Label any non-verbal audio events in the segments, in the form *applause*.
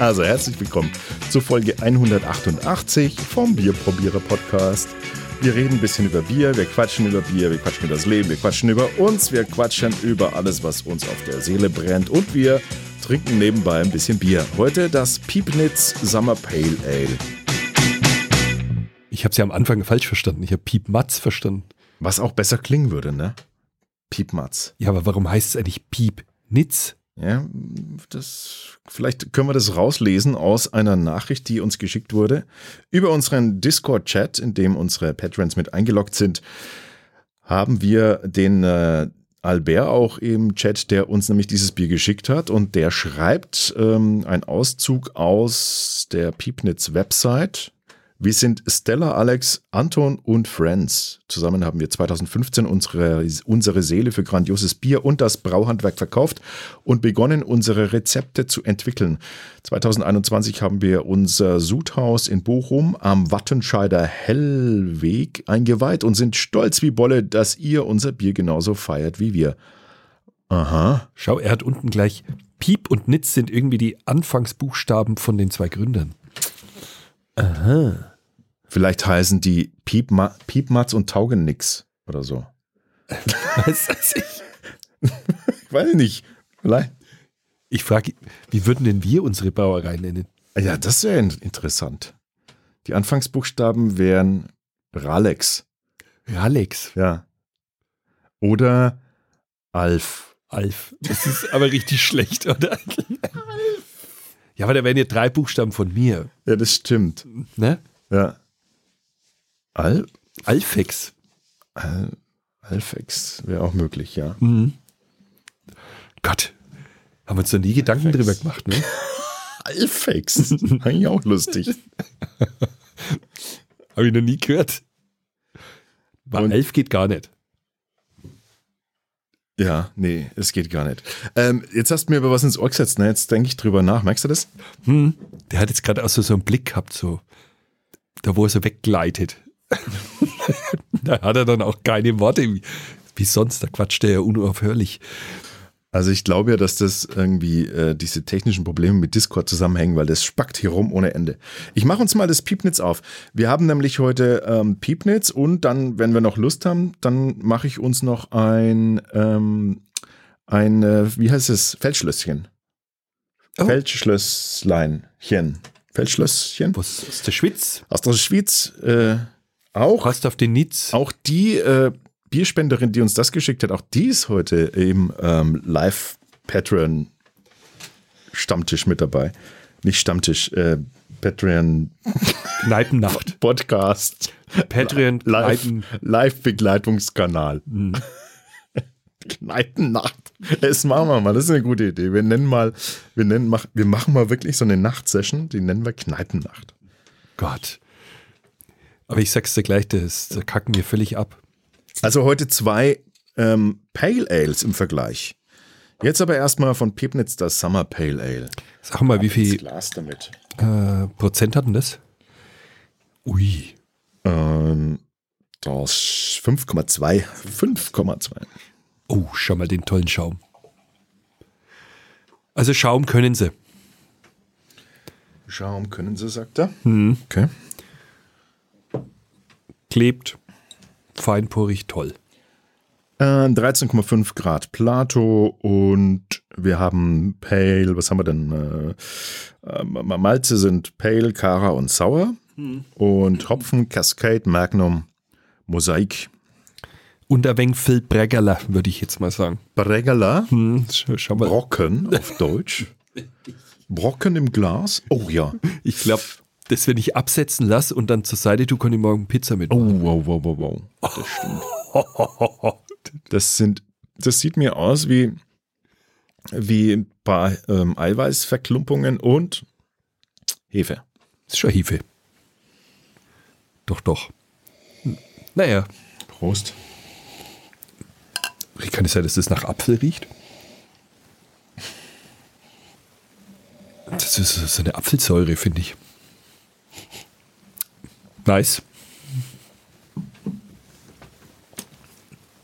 Also herzlich willkommen zur Folge 188 vom Bierprobierer Podcast. Wir reden ein bisschen über Bier, wir quatschen über Bier, wir quatschen über das Leben, wir quatschen über uns, wir quatschen über alles, was uns auf der Seele brennt und wir trinken nebenbei ein bisschen Bier. Heute das Piepnitz Summer Pale Ale. Ich habe sie am Anfang falsch verstanden. Ich habe Piepmatz verstanden. Was auch besser klingen würde, ne? Piepmatz. Ja, aber warum heißt es eigentlich Piepnitz? Ja, das, vielleicht können wir das rauslesen aus einer Nachricht, die uns geschickt wurde über unseren Discord-Chat, in dem unsere Patrons mit eingeloggt sind. Haben wir den äh, Albert auch im Chat, der uns nämlich dieses Bier geschickt hat und der schreibt ähm, einen Auszug aus der Piepnitz-Website wir sind Stella, Alex, Anton und Friends. Zusammen haben wir 2015 unsere, unsere Seele für grandioses Bier und das Brauhandwerk verkauft und begonnen, unsere Rezepte zu entwickeln. 2021 haben wir unser Sudhaus in Bochum am Wattenscheider Hellweg eingeweiht und sind stolz wie Bolle, dass ihr unser Bier genauso feiert wie wir. Aha. Schau, er hat unten gleich Piep und Nitz sind irgendwie die Anfangsbuchstaben von den zwei Gründern. Aha. Vielleicht heißen die Piepma Piepmatz und taugen nix oder so. *laughs* Was weiß ich? *laughs* ich weiß nicht. Vielleicht. Ich frage, wie würden denn wir unsere Brauerei nennen? Ja, das wäre interessant. Die Anfangsbuchstaben wären Ralex. Ralex? Ja. Oder Alf. Alf. Das ist aber richtig *laughs* schlecht, oder? Alf. Ja, aber da wären ja drei Buchstaben von mir. Ja, das stimmt. Ne? Ja. Al Alfex. Al Alfex wäre auch möglich, ja. Mhm. Gott, haben wir uns noch nie Gedanken Alfex. drüber gemacht, ne? *laughs* Alfex, *laughs* eigentlich auch lustig. *laughs* Habe ich noch nie gehört. Weil Und Alf geht gar nicht. Ja, nee, es geht gar nicht. Ähm, jetzt hast du mir aber was ins Ohr gesetzt, ne? Jetzt denke ich drüber nach. Merkst du das? Hm. Der hat jetzt gerade auch so, so einen Blick gehabt, so da wo er so weggleitet. *laughs* da hat er dann auch keine Worte wie, sonst, da quatscht er ja unaufhörlich. Also ich glaube ja, dass das irgendwie äh, diese technischen Probleme mit Discord zusammenhängen, weil das spackt hier rum ohne Ende. Ich mache uns mal das Piepnitz auf. Wir haben nämlich heute ähm, Piepnitz und dann, wenn wir noch Lust haben, dann mache ich uns noch ein, ähm, ein äh, wie heißt es, Feldschlösschen. Oh. Feldschlössleinchen. Feldschlösschen. Was, aus der Schweiz? Aus der Schweiz. Äh, auch. Passt auf den Nitz. Auch die äh, Bierspenderin, die uns das geschickt hat, auch die ist heute im ähm, Live-Patreon Stammtisch mit dabei. Nicht Stammtisch, äh, Patreon Kneipennacht. *laughs* Podcast. Patreon Live-Begleitungskanal. Live mhm. *laughs* Kneipennacht. Das machen wir mal, das ist eine gute Idee. Wir nennen mal, wir nennen, wir machen mal wirklich so eine Nachtsession, die nennen wir Kneipennacht. Gott. Aber ich sag's dir gleich, das, das kacken wir völlig ab. Also heute zwei ähm, Pale Ales im Vergleich. Jetzt aber erstmal von Pepnitz das Summer Pale Ale. Sag mal, wie viel Glas damit. Äh, Prozent hatten das? Ui. Ähm, das 5,2. 5,2. Oh, schau mal den tollen Schaum. Also Schaum können sie. Schaum können sie, sagt er. Hm. Okay klebt, feinporig, toll. 13,5 äh, Grad Plato und wir haben Pale, was haben wir denn? Äh, äh, Malze sind Pale, Cara und Sauer hm. und Hopfen, Cascade, Magnum, Mosaik. Und ein wenig Phil Bregerler, würde ich jetzt mal sagen. Bregerler? Hm, schau mal. Brocken auf Deutsch. *laughs* Brocken im Glas? Oh ja. Ich glaube, das, wenn ich absetzen lasse und dann zur Seite tue, kann ich morgen Pizza mit. Oh, wow, wow, wow, wow. Das stimmt. *laughs* Das sind, das sieht mir aus wie, wie ein paar ähm, Eiweißverklumpungen und Hefe. Das ist schon Hefe. Doch, doch. Naja. Prost. Wie kann es sein, dass das nach Apfel riecht? Das ist so eine Apfelsäure, finde ich. Nice.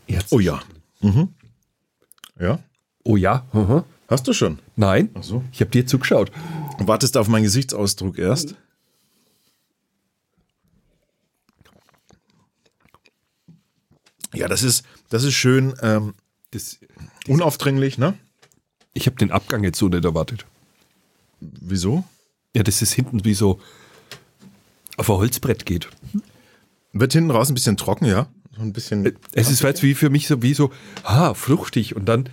Ja, Oh ja. Mhm. Ja. Oh ja. Mhm. Hast du schon? Nein. Ach so. Ich habe dir zugeschaut. Wartest auf meinen Gesichtsausdruck erst? Ja, das ist, das ist schön ähm, Das, unaufdringlich, ne? ich habe den Abgang jetzt so nicht erwartet. Wieso? Ja, dass es hinten wie so auf ein Holzbrett geht. Wird hinten raus ein bisschen trocken, ja? So ein bisschen. Es ist jetzt wie für mich so wie so, ha, fruchtig und dann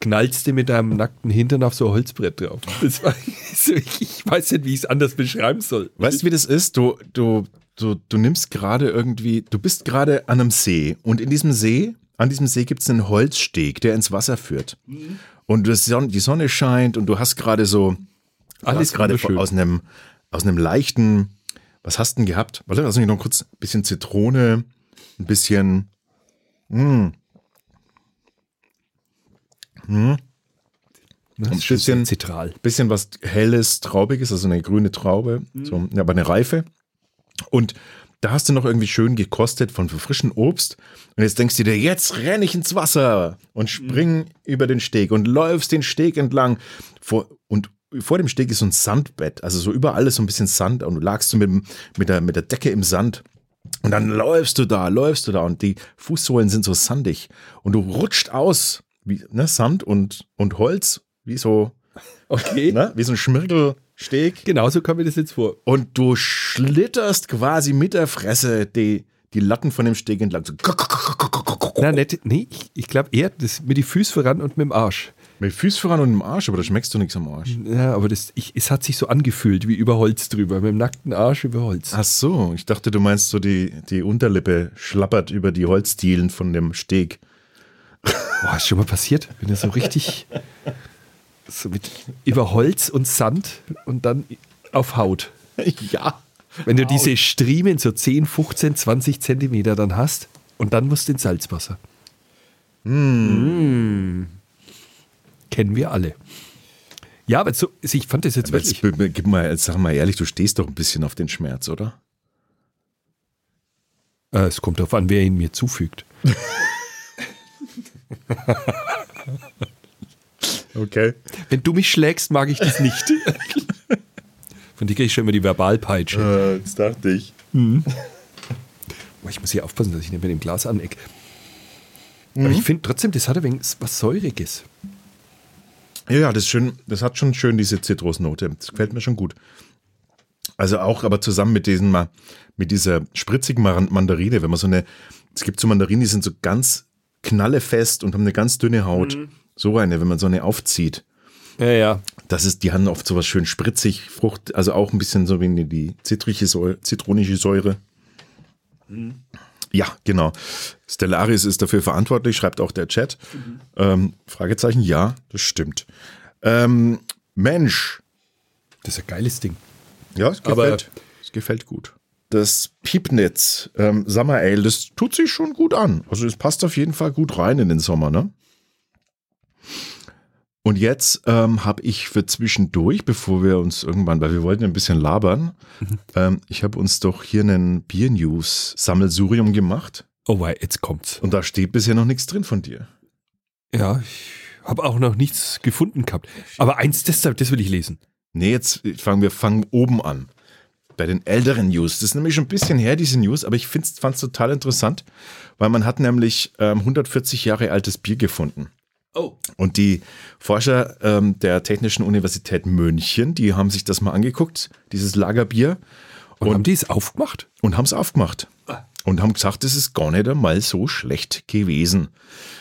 knallst du mit deinem nackten Hintern auf so ein Holzbrett drauf. War *laughs* ich, weiß nicht, wie ich es anders beschreiben soll. Weißt du, wie das ist? Du, du, du, du nimmst gerade irgendwie, du bist gerade an einem See und in diesem See, an diesem See gibt es einen Holzsteg, der ins Wasser führt. Und das Son die Sonne scheint und du hast gerade so, Alles gerade aus einem, aus einem leichten, was hast du denn gehabt? Warte, lass mich noch kurz, ein bisschen Zitrone, ein bisschen, Das ein ist schon bisschen- zitral. bisschen was helles, traubiges, also eine grüne Traube, so, ja, aber eine reife. Und da hast du noch irgendwie schön gekostet von frischen Obst. Und jetzt denkst du dir, jetzt renne ich ins Wasser und spring über den Steg und läufst den Steg entlang. Vor, und vor dem Steg ist so ein Sandbett, also so überall ist so ein bisschen Sand und du lagst so mit, mit, der, mit der Decke im Sand. Und dann läufst du da, läufst du da und die Fußsohlen sind so sandig und du rutscht aus, wie ne, Sand und, und Holz, wie so Okay. ne? wie so ein Schmirgelsteg. Genauso kam mir das jetzt vor. Und du schlitterst quasi mit der Fresse die, die Latten von dem Steg entlang. So Na, nicht, nee, ich, ich glaube eher das mit die Füße voran und mit dem Arsch. Mit Füßen voran und im Arsch, aber da schmeckst du nichts am Arsch. Ja, aber das, ich, es hat sich so angefühlt wie über Holz drüber, mit dem nackten Arsch über Holz. Ach so, ich dachte, du meinst so die, die Unterlippe schlappert über die Holzdielen von dem Steg. Boah, ist schon mal passiert, wenn er so richtig so mit über Holz und Sand und dann auf Haut. Ja. Wenn du diese Striemen so 10, 15, 20 Zentimeter dann hast und dann musst du ins Salzwasser. Mm. Kennen wir alle. Ja, aber so, also ich fand das jetzt Jetzt, wirklich. b- gib mal, jetzt sag mal ehrlich, du stehst doch ein bisschen auf den Schmerz, oder? Äh, es kommt darauf an, wer ihn mir zufügt. *laughs* Okay. Wenn du mich schlägst, mag ich das nicht. *laughs* Von dir kriege ich schon immer die Verbalpeitsche. Äh, jetzt dachte ich. *laughs* Boah, ich muss hier aufpassen, dass ich nicht mit dem Glas aneck. Aber ich finde trotzdem, das hat ein wenig was Säuriges. Ja, das ist schön, das hat schon schön diese Zitrusnote. Das gefällt mir schon gut. Also auch aber zusammen mit diesen mit dieser spritzigen Mandarine, wenn man so eine, es gibt so Mandarinen, die sind so ganz knallefest und haben eine ganz dünne Haut. So eine, wenn man so eine aufzieht. Ja, ja. Das ist, die haben oft sowas schön spritzig, Frucht, also auch ein bisschen so wie die zitrige Säure, zitronische Säure. Ja, genau. Stellaris ist dafür verantwortlich, schreibt auch der Chat. Ähm, Fragezeichen, ja, das stimmt. Ähm, Mensch, Das ist ein geiles Ding. ja, es Aber- gefällt. es gefällt gut. Das Piepnitz ähm, Summer Ale, das tut sich schon gut an. Also es passt auf jeden Fall gut rein in den Sommer, ne? Und jetzt ähm, habe ich für zwischendurch, bevor wir uns irgendwann, weil wir wollten ein bisschen labern, ähm, ich habe uns doch hier einen Bier-News-Sammelsurium gemacht Oh, wei, jetzt kommt's. und da steht bisher noch nichts drin von dir. Ja, ich habe auch noch nichts gefunden gehabt. Aber eins, das, das will ich lesen. Nee, jetzt fangen wir fangen oben an. Bei den älteren News. Das ist nämlich schon ein bisschen her, diese News, aber ich fand es total interessant, weil man hat nämlich ähm, 140 Jahre altes Bier gefunden. Oh. Und die Forscher ähm, der Technischen Universität München, die haben sich das mal angeguckt, dieses Lagerbier, Und, Und- haben die es aufgemacht? und haben es aufgemacht. Und haben gesagt, das ist gar nicht einmal so schlecht gewesen.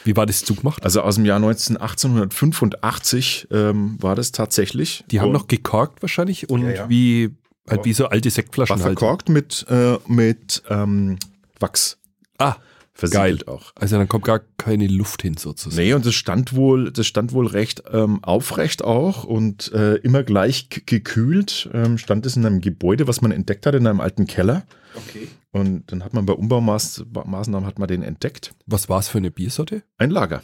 Wie war das zugemacht? Also aus dem Jahr 19, 1885 ähm, war das tatsächlich. Die haben Und noch gekorkt wahrscheinlich und Ja, ja. wie halt wie so alte war Sektflaschen halt. verkorkt mit, äh, mit ähm, Wachs. Ah, Versiegelt auch. also dann kommt gar keine Luft hin sozusagen. Nee, und das stand wohl, das stand wohl recht ähm, aufrecht auch und äh, immer gleich gekühlt. Ähm, stand es in einem Gebäude, was man entdeckt hat, in einem alten Keller. Okay. Und dann hat man bei Umbaumaßnahmen hat man den entdeckt. Was war es für eine Biersorte? Ein Lager.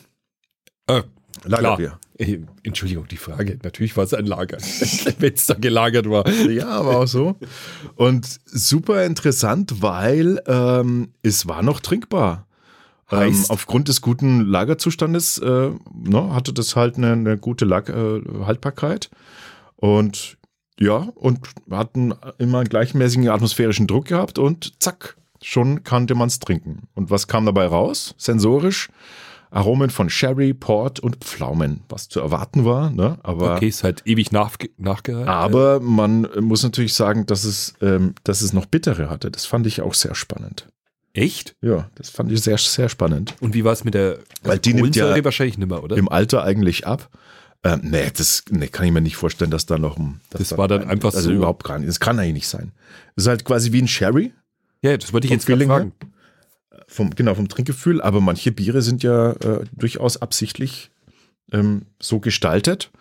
Äh, Lagerbier. Äh, Entschuldigung, die Frage. Natürlich war es ein Lager, *laughs* wenn es da gelagert war. Ja, aber auch so. Und super interessant, weil ähm, es war noch trinkbar. Ähm, aufgrund des guten Lagerzustandes äh, ne, hatte das halt eine, eine gute Lag äh, Haltbarkeit. Und ja, und hatten immer einen gleichmäßigen atmosphärischen Druck gehabt und zack, schon kannte man es trinken. Und was kam dabei raus? Sensorisch Aromen von Sherry, Port und Pflaumen, was zu erwarten war. Ne? Aber, Okay, ist halt ewig nach, nachgereicht. aber man muss natürlich sagen, dass es, ähm, dass es noch bittere hatte. Das fand ich auch sehr spannend. Echt? Ja, das fand ich sehr, sehr spannend. Und wie war es mit der Weil die nimmt ja wahrscheinlich nicht mehr, oder? Im Alter eigentlich ab. Ähm, nee, das nee, kann ich mir nicht vorstellen, dass da noch ein. Das da war dann ein- einfach Also so- überhaupt gar nicht. Das kann eigentlich nicht sein. Das ist halt quasi wie ein Sherry. ja, das wollte ich jetzt gerade her? fragen. Vom, genau, vom Trinkgefühl. Aber manche Biere sind ja äh, durchaus absichtlich ähm, so gestaltet.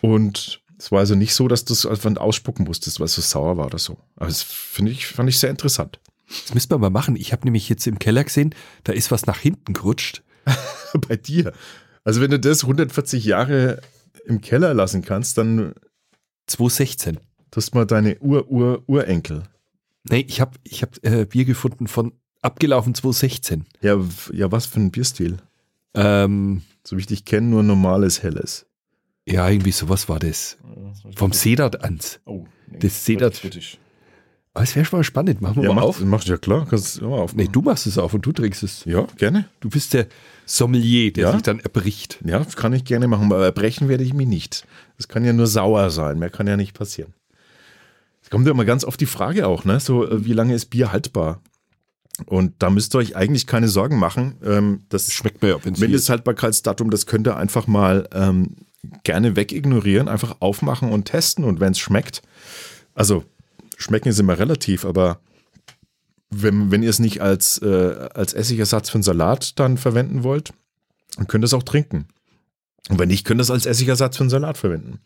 Und es war also nicht so, dass du es einfach ausspucken musstest, weil es so sauer war oder so. Aber das finde ich, fand ich sehr interessant. Das müssen wir mal machen. Ich habe nämlich jetzt im Keller gesehen, da ist was nach hinten gerutscht. *laughs* Bei dir. Also wenn du das 140 Jahre im Keller lassen kannst, dann 216. tust mal deine Ur-Ur-Urenkel. Nee, ich habe ich hab, äh, Bier gefunden von abgelaufen 216. Ja, ja, was für ein Bierstil? Ähm, So wie ich dich kenne, nur normales Helles. ja, irgendwie sowas war das. Vom Sedat ans. Oh, nee, Das das- kritisch. Aber es wäre schon mal spannend. Machen wir Ja, mal mach, auf. mach ja klar, kannst du immer auf. Nee, du machst es auf und du trinkst es. Ja, gerne. Du bist der Sommelier, der Ja? sich dann erbricht. Ja, das kann ich gerne machen, aber brechen werde ich mich nicht. Das kann ja nur sauer sein, mehr kann ja nicht passieren. Es kommt ja immer ganz oft die Frage auch, ne? So, äh, wie lange ist Bier haltbar? Und da müsst ihr euch eigentlich keine Sorgen machen. Ähm, das Schmeckt mir ja, wenn es Mindesthaltbarkeitsdatum, das könnt ihr einfach mal ähm, gerne wegignorieren, einfach aufmachen und testen. Und wenn es schmeckt, also schmecken ist immer relativ, aber wenn, wenn ihr es nicht als, äh, als Essigersatz für einen Salat dann verwenden wollt, dann könnt ihr es auch trinken. Und wenn nicht, könnt ihr es als Essigersatz für einen Salat verwenden.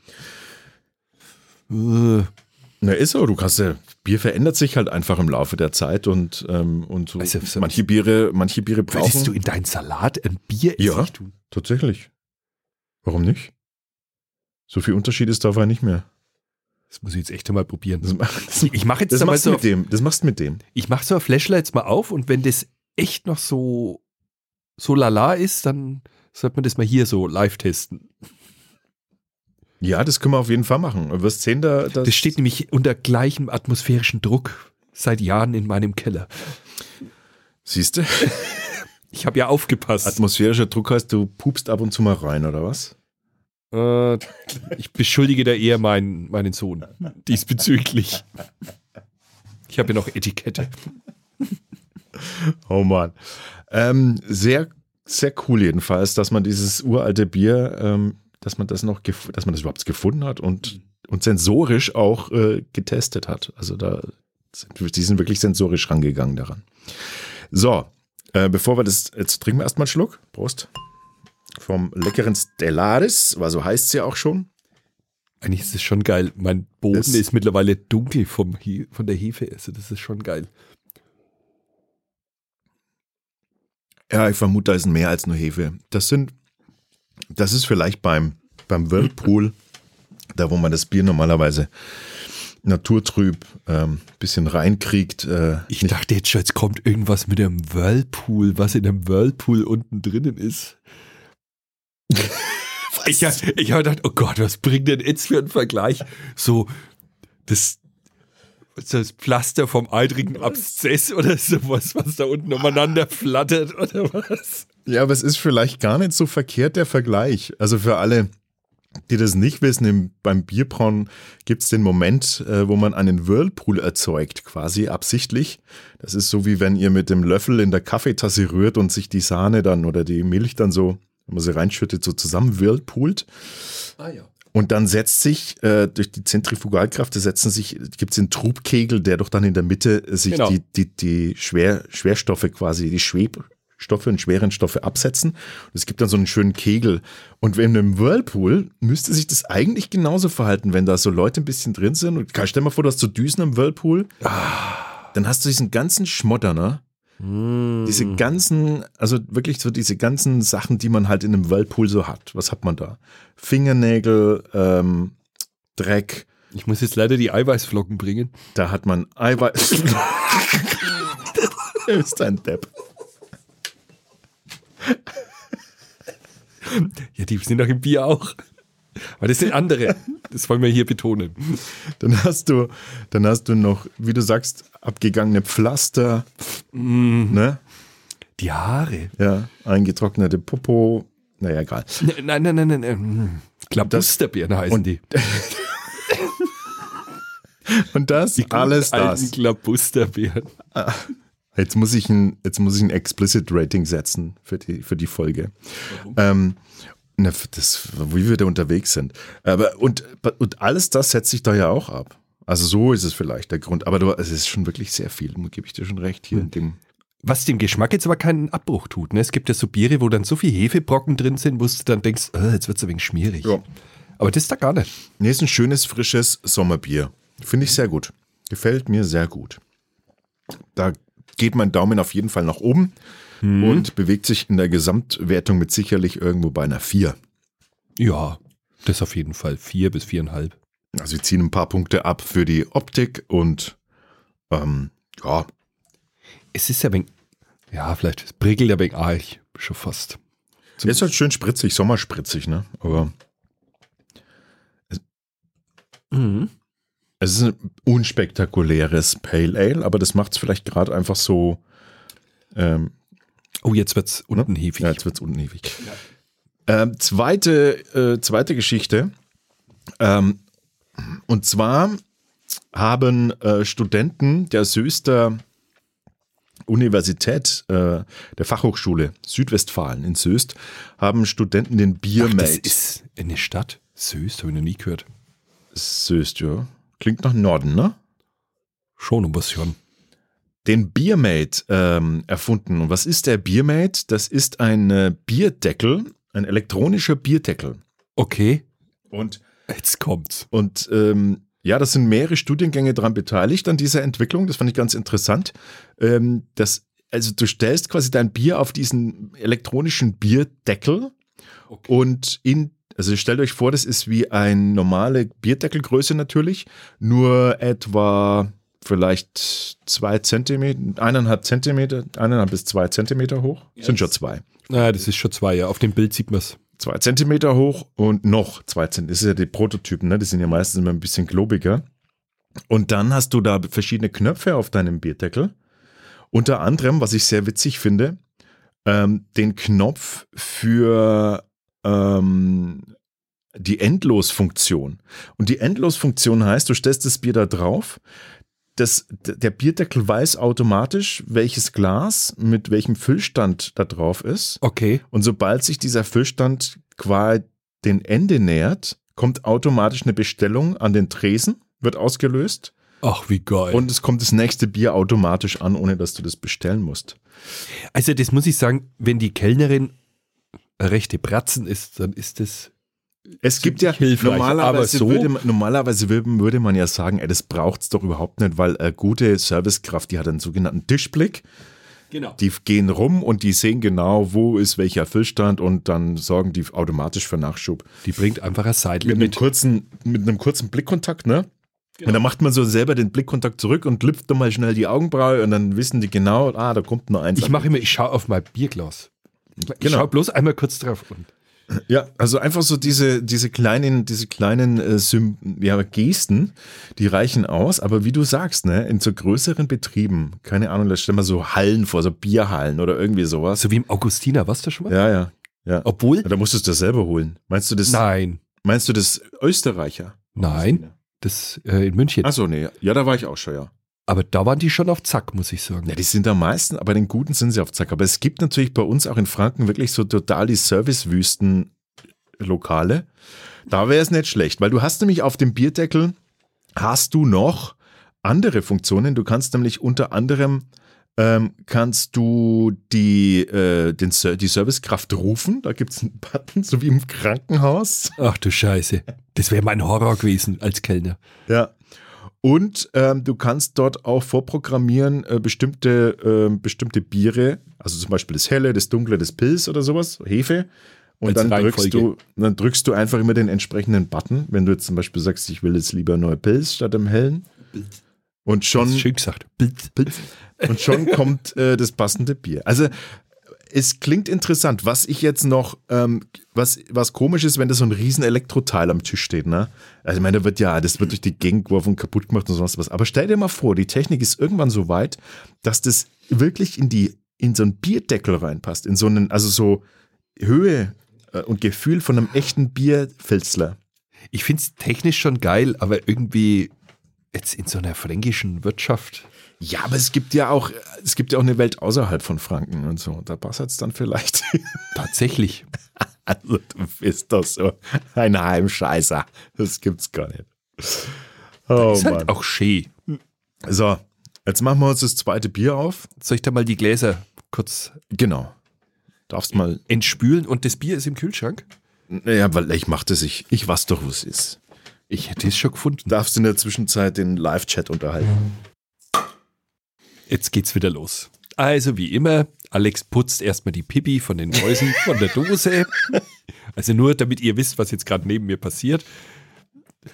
Äh, Na, ist so. Du kannst ja, Bier verändert sich halt einfach im Laufe der Zeit und, ähm, und so. Also, so- manche Biere, manche Biere brauchen. Du in deinen Salat ein Bier Ja. Tun? Tatsächlich. Warum nicht? So viel Unterschied ist dabei nicht mehr. Das muss ich jetzt echt mal probieren. Das, das, Ich mache jetzt das einmal machst du so, mit dem. Das machst mit dem. ich mache so ein Flashlight jetzt mal auf und wenn das echt noch so so lala ist, dann sollte man das mal hier so live testen. Ja, das können wir auf jeden Fall machen. Du wirst sehen, da, da Das steht nämlich unter gleichem atmosphärischen Druck seit Jahren in meinem Keller. siehst du, *laughs* Ich habe ja aufgepasst. atmosphärischer Druck heißt, du pupst ab und zu mal rein, oder was? Äh, ich beschuldige da eher meinen, meinen Sohn *laughs* diesbezüglich. Ich habe ja noch Etikette. Oh Mann. Ähm, sehr, sehr cool jedenfalls, dass man dieses uralte Bier, ähm, dass man das noch, dass man das überhaupt gefunden hat und, und sensorisch auch äh, getestet hat. Also da sind, die sind wirklich sensorisch rangegangen daran. So, äh, bevor wir das, jetzt trinken wir erstmal einen Schluck. Prost. Vom leckeren Stellaris, weil so heißt es ja auch schon. Eigentlich ist es schon geil. Mein Boden Das- ist mittlerweile dunkel vom He von der Hefe. Also das ist schon geil. Ja, ich vermute, da ist mehr als nur Hefe. Das sind, das ist vielleicht beim, beim Whirlpool, da wo man das Bier normalerweise naturtrüb ähm, bisschen reinkriegt. Äh, Ich dachte jetzt schon, jetzt kommt irgendwas mit dem Whirlpool, was in dem Whirlpool unten drinnen ist. *laughs* ich ich habe gedacht, oh Gott, was bringt denn jetzt für einen Vergleich? So, das, das Pflaster vom eitrigen Abszess oder sowas, was da unten umeinander flattert oder was? Ja, aber es ist vielleicht gar nicht so verkehrt der Vergleich. Also für alle, die das nicht wissen, im, beim Bierbrauen gibt es den Moment, äh, wo man einen Whirlpool erzeugt, quasi absichtlich. Das ist so wie wenn ihr mit dem Löffel in der Kaffeetasse rührt und sich die Sahne dann oder die Milch dann so, wenn man sie reinschüttet, so zusammen whirlpoolt. Ah ja. Und dann setzt sich äh, durch die Zentrifugalkraft, da setzen sich, gibt es den Trubkegel, der doch dann in der Mitte sich Genau. die, die, die Schwer, Schwerstoffe quasi, die Schwebstoffe und schweren Stoffe absetzen. Und es gibt dann so einen schönen Kegel. Und wenn im Whirlpool müsste sich das eigentlich genauso verhalten, wenn da so Leute ein bisschen drin sind. Und stell dir mal vor, du hast so Düsen im Whirlpool. Dann hast du diesen ganzen Schmotter, ne? Diese ganzen, also wirklich so diese ganzen Sachen, die man halt in einem Whirlpool so hat. Was hat man da? Fingernägel, ähm, Dreck, Ich muss jetzt leider die Eiweißflocken bringen. da hat man Eiweiß. *laughs* du bist ein Depp. Die sind doch im Bier auch. Aber das sind andere. Das wollen wir hier betonen. Dann hast du, dann hast du noch, wie du sagst, abgegangene Pflaster, ne? Die Haare. Ja, eingetrocknete Popo. Naja, egal. Nein, nein, nein, nein. nein. Klabusterbeeren heißen und- die. *laughs* Und das, Die alles das. Klabusterbeeren. Jetzt muss ich ein, jetzt muss ich ein Explicit Rating setzen für die, für die Folge. Ähm, na, das, wie wir da unterwegs sind. Aber, und, und alles das setzt sich da ja auch ab. Also so ist es vielleicht der Grund. Aber du, es ist schon wirklich sehr viel, gebe ich dir schon recht hier in dem. Was dem Geschmack jetzt aber keinen Abbruch tut. Ne? Es gibt ja so Biere, wo dann so viel Hefebrocken drin sind, wo du dann denkst, äh, jetzt wird es ein wenig schmierig. Ja. Aber das ist da gar nicht. Nee, ist ein schönes, frisches Sommerbier. Finde ich sehr gut. Gefällt mir sehr gut. Da geht mein Daumen auf jeden Fall nach oben und bewegt sich in der Gesamtwertung mit sicherlich irgendwo bei einer 4. Ja, das auf jeden Fall. Vier bis viereinhalb. Also wir ziehen ein paar Punkte ab für die Optik und ähm, ja, Es ist ja wenig, ja, vielleicht es prickelt ein wenig arg, schon fast. ist halt schön spritzig, sommerspritzig, ne? Aber Mhm. Es ist ein unspektakuläres Pale Ale, aber das macht es vielleicht gerade einfach so. Ähm, Oh, jetzt wird's unten hefig. ja, jetzt wird es unewig. Ähm, zweite, äh, zweite Geschichte. Ähm, und zwar haben äh, Studenten der Söster Universität, äh, der Fachhochschule Südwestfalen in Söst, haben Studenten den Ach, Biermate. das ist eine Stadt. Süß, habe ich noch nie gehört. Söst, ja. Klingt nach Norden, ne? Schon ein bisschen. Den Biermate ähm, erfunden. Und was ist der Biermate? Das ist ein äh, Bierdeckel, ein elektronischer Bierdeckel. Okay, Und jetzt kommt's. Und ähm, ja, das sind mehrere Studiengänge daran beteiligt an dieser Entwicklung. Das fand ich ganz interessant. Ähm, das, also du stellst quasi dein Bier auf diesen elektronischen Bierdeckel Okay. und in, also stellt euch vor, das ist wie eine normale Bierdeckelgröße natürlich, nur etwa vielleicht zwei Zentimeter, eineinhalb Zentimeter, eineinhalb bis zwei Zentimeter hoch. Sind schon zwei. Na, das ist schon zwei, ja. Auf dem Bild sieht man's. zwei Zentimeter hoch und noch zwei Zentimeter. Das ist ja die Prototypen, ne? Die sind ja meistens immer ein bisschen klobiger. Und dann hast du da verschiedene Knöpfe auf deinem Bierdeckel. Unter anderem, was ich sehr witzig finde, ähm, den Knopf für ähm, die Endlosfunktion. Und die Endlosfunktion heißt, du stellst das Bier da drauf. Das, der Bierdeckel weiß automatisch, welches Glas mit welchem Füllstand da drauf ist. Okay. Und sobald sich dieser Füllstand quasi den Ende nähert, kommt automatisch eine Bestellung an den Tresen, wird ausgelöst Ach, wie geil. und es kommt das nächste Bier automatisch an, ohne dass du das bestellen musst. also, das muss ich sagen, wenn die Kellnerin rechte Bratzen ist, dann ist das. Es gibt ja normalerweise, aber so- würde, man- normalerweise würde, man ja sagen, ey, das braucht's doch überhaupt nicht, weil eine gute Servicekraft, die hat einen sogenannten Tischblick. Genau. Die gehen rum und die sehen genau, wo ist welcher Füllstand und dann sorgen die automatisch für Nachschub. Die bringt einfach ein Seidel Mit einem mit. kurzen, mit einem kurzen Blickkontakt, ne? Genau. Und dann macht man so selber den Blickkontakt zurück und lüpft dann mal schnell die Augenbraue und dann wissen die genau, ah, da kommt nur eins. Ich mache immer, ich schaue auf mein Bierglas. Ich Genau. schaue bloß einmal kurz drauf. Und Ja, also einfach so diese, diese kleinen, diese kleinen äh, ja, Gesten, die reichen aus. Aber wie du sagst, ne, in so größeren Betrieben, keine Ahnung, da stellen wir so Hallen vor, so Bierhallen oder irgendwie sowas. so wie im Augustiner, warst du schon mal? Ja, ja, ja. Obwohl? Ja, Da musstest du das selber holen. Meinst du das? Nein. Meinst du das Österreicher? Nein. Das äh, in München. Achso, nee. Ja, da war ich auch schon, ja. Aber da waren die schon auf Zack, muss ich sagen. Ja, die sind am meisten, aber den guten sind sie auf Zack. Aber es gibt natürlich bei uns auch in Franken wirklich so total die Servicewüsten-Lokale. Da wäre es nicht schlecht, weil du hast nämlich auf dem Bierdeckel hast du noch andere Funktionen. Du kannst nämlich unter anderem ähm, kannst du die, äh, den, die Servicekraft rufen. Da gibt es einen Button, so wie im Krankenhaus. Ach du Scheiße. Das wäre mein Horror gewesen als Kellner. Ja. Und ähm, du kannst dort auch vorprogrammieren äh, bestimmte, ähm, bestimmte Biere, also zum Beispiel das Helle, das Dunkle, das Pilz oder sowas, Hefe. Und dann drückst, du, dann drückst du einfach immer den entsprechenden Button, wenn du jetzt zum Beispiel sagst, ich will jetzt lieber neue Pilz statt dem Hellen. Und schon, schön gesagt. Und schon kommt äh, das passende Bier. Also es klingt interessant. Was ich jetzt noch, ähm, was, was komisch ist, wenn da so ein riesen Elektroteil am Tisch steht, ne? Also ich meine, wird ja, das wird durch die Gegend geworfen und kaputt gemacht und sonst was. Aber stell dir mal vor, die Technik ist irgendwann so weit, dass das wirklich in die, in so einen Bierdeckel reinpasst. In so einen, also so Höhe äh, und Gefühl von einem echten Bierfilzler. Ich finde es technisch schon geil, aber irgendwie jetzt in so einer fränkischen Wirtschaft. Ja, aber es gibt ja auch, es gibt ja auch eine Welt außerhalb von Franken und so. Da passt es dann vielleicht. *laughs* Tatsächlich. *laughs* Also, du bist doch so ein Heimscheißer. Das gibt's gar nicht. Oh, ist halt Mann. auch schön. So, jetzt machen wir uns das zweite Bier auf. Soll ich da mal die Gläser kurz Genau. Darfst mal. entspülen und das Bier ist im Kühlschrank? Naja, weil ich mach das, ich, ich weiß doch, wo es ist. Ich hätte es schon gefunden. Darfst in der Zwischenzeit den Live-Chat unterhalten. Jetzt geht's wieder los. Also wie immer, Alex putzt erstmal die Pipi von den Mäusen von der Dose. Also nur, damit ihr wisst, was jetzt gerade neben mir passiert.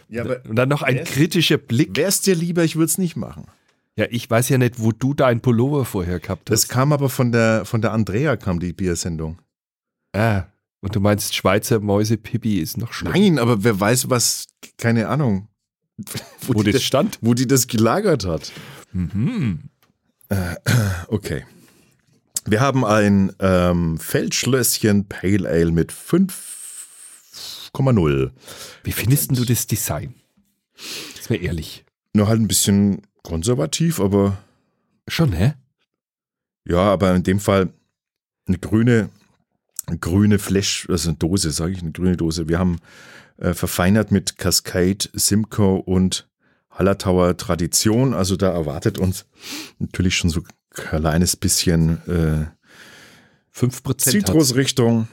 Ja, Und dann noch ein kritischer Blick. wär's dir lieber, ich würde es nicht machen. Ja, ich weiß ja nicht, wo du deinen Pullover vorher gehabt Das hast. kam aber von der, von der Andrea, kam die Biersendung. ah, und du meinst, Schweizer Mäuse Pipi ist noch schlimmer. Nein, aber wer weiß, was, keine Ahnung, *laughs* wo, Wo das das, stand? wo die das gelagert hat. Mhm. *clears throat* Okay. Wir haben ein ähm, Feldschlösschen Pale Ale mit 5,0. Wie findest du das Design? Ist mir ehrlich. Nur halt ein bisschen konservativ, aber Schon, hä? ja, aber in dem Fall eine grüne, eine grüne Flash, also eine Dose, sage ich, eine grüne Dose. Wir haben äh, verfeinert mit Cascade, Simcoe und Hallertauer Tradition. Also da erwartet uns natürlich schon so ein kleines bisschen äh, 5% hat's. Zitrusrichtung.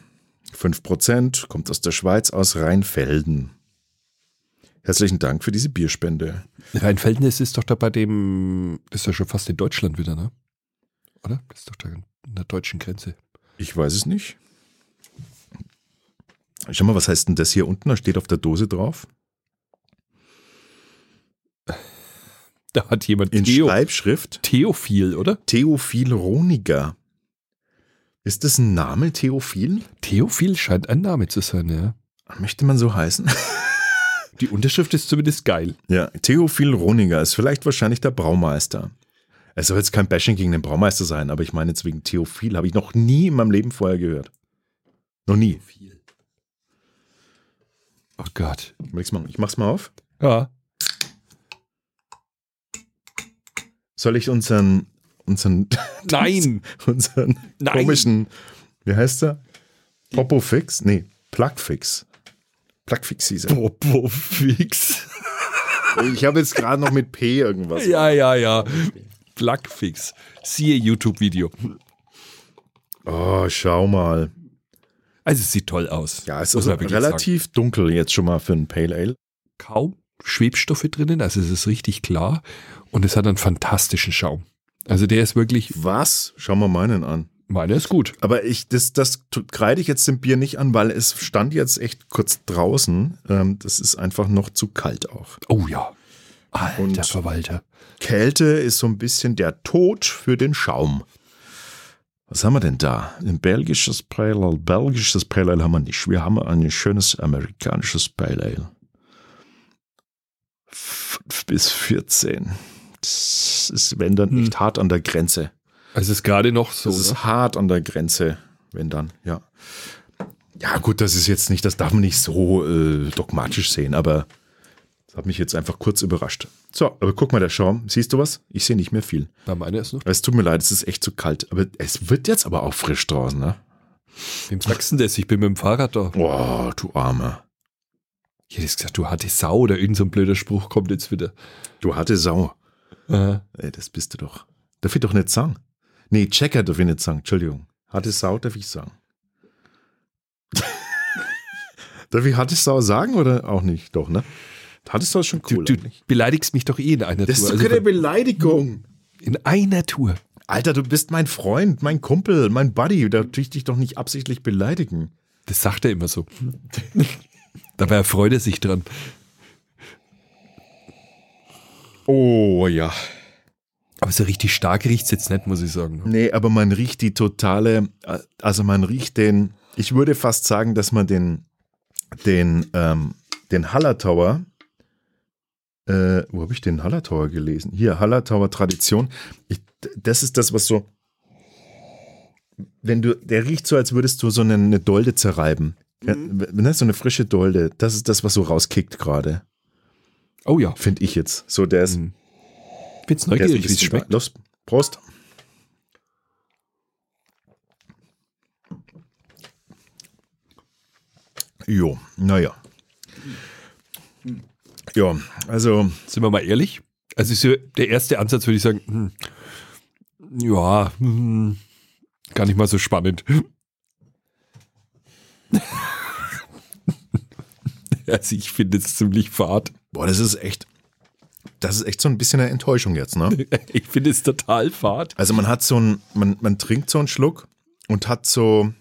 5%, kommt aus der Schweiz, aus Rheinfelden. Herzlichen Dank für diese Bierspende. Rheinfelden, das ist doch da bei dem, ist ja schon fast in Deutschland wieder, ne? Oder? Das ist doch da an der deutschen Grenze. Ich weiß es nicht. Schau mal, was heißt denn das hier unten? Da steht auf der Dose drauf. *laughs* Da hat jemand In Theo, Schreibschrift. Theophil, oder? Theophil Roniger. Ist das ein Name, Theophil? Theophil scheint ein Name zu sein, ja. Möchte man so heißen? *laughs* Die Unterschrift ist zumindest geil. Ja, Theophil Roniger ist vielleicht wahrscheinlich der Braumeister. Es soll jetzt kein Bashing gegen den Braumeister sein, aber ich meine jetzt wegen Theophil habe ich noch nie in meinem Leben vorher gehört. Noch nie. Oh Gott. Ich mach's mal auf. Ja. Soll ich unseren, unseren, *laughs* Nein. unseren Nein. komischen, wie heißt der? Popofix? Nee, Plugfix. Plugfix hieß er. Popo fix. Ich habe jetzt gerade noch mit P irgendwas. Ja, ja, ja. Plugfix. Siehe YouTube-Video. Oh, schau mal. Also es sieht toll aus. Ja, es ist relativ dunkel jetzt schon mal für ein Pale Ale. kaum Schwebstoffe drinnen, also es ist richtig klar und es hat einen fantastischen Schaum. Also der ist wirklich, Was? Schau mal meinen an. meiner ist gut. Aber ich, das, das kreide ich jetzt dem Bier nicht an, weil es stand jetzt echt kurz draußen. Ähm, das ist einfach noch zu kalt auch. Oh ja. Alter Und- Verwalter. Kälte ist so ein bisschen der Tod für den Schaum. Was haben wir denn da? Ein belgisches Pale Ale. Belgisches Pale Ale haben wir nicht. Wir haben ein schönes amerikanisches Pale Ale. 5 bis 14. Das ist, wenn dann, Hm. echt hart an der Grenze. Es ist gerade noch so. Das ist ne? hart an der Grenze, wenn dann, ja. Ja, gut, das ist jetzt nicht, das darf man nicht so äh, dogmatisch sehen, aber das hat mich jetzt einfach kurz überrascht. So, aber guck mal, der Schaum, siehst du was? Ich sehe nicht mehr viel. Na, meiner ist noch. Es tut mir leid, es ist echt zu kalt, aber es wird jetzt aber auch frisch draußen, ne? Wem sagst du denn das? Ich bin mit dem Fahrrad da. Oh, du Armer. Ich hätte jetzt gesagt, du hatte Sau oder irgend so ein blöder Spruch kommt jetzt wieder. Du hatte Sau. Äh, Ey, das bist du doch. Darf ich doch nicht sagen. Nee, Checker darf ich nicht sagen, Entschuldigung. Hatte Sau darf ich sagen. *laughs* darf ich hatte Sau sagen oder auch nicht? Doch, ne? Hatte Sau ist schon du, cool. du eigentlich. beleidigst mich doch eh in einer Das ist Tour. doch Also keine Beleidigung. in einer Tour. Alter, du bist mein Freund, mein Kumpel, mein Buddy. Da tue ich dich doch nicht absichtlich beleidigen. Das sagt er immer so. *laughs* Dabei erfreut er sich dran. Oh ja. Aber so richtig stark riecht es jetzt nicht, muss ich sagen. Nee, aber man riecht die totale, also man riecht den, ich würde fast sagen, dass man den, den, ähm, den Hallertauer, äh, wo habe ich den Hallertauer gelesen? Hier, Hallertauer Tradition. Ich, das ist das, was so, wenn du, der riecht so, als würdest du so eine, eine Dolde zerreiben. Mhm. Ja, so eine frische Dolde. Das ist das, was so rauskickt gerade. Oh ja. Finde ich jetzt. So, der ist. Mhm. Find's neugierig, wie es schmeckt. Los, Prost. Jo, naja. Ja, also. Sind wir mal ehrlich? Also ist der erste Ansatz, würde ich sagen, hm, ja, hm, gar nicht mal so spannend. Also ich finde es ziemlich fad. Boah, das ist echt, das ist echt so ein bisschen eine Enttäuschung jetzt, ne? *laughs* ich finde es total fad. Also man hat so ein, man, man trinkt so einen Schluck und hat so,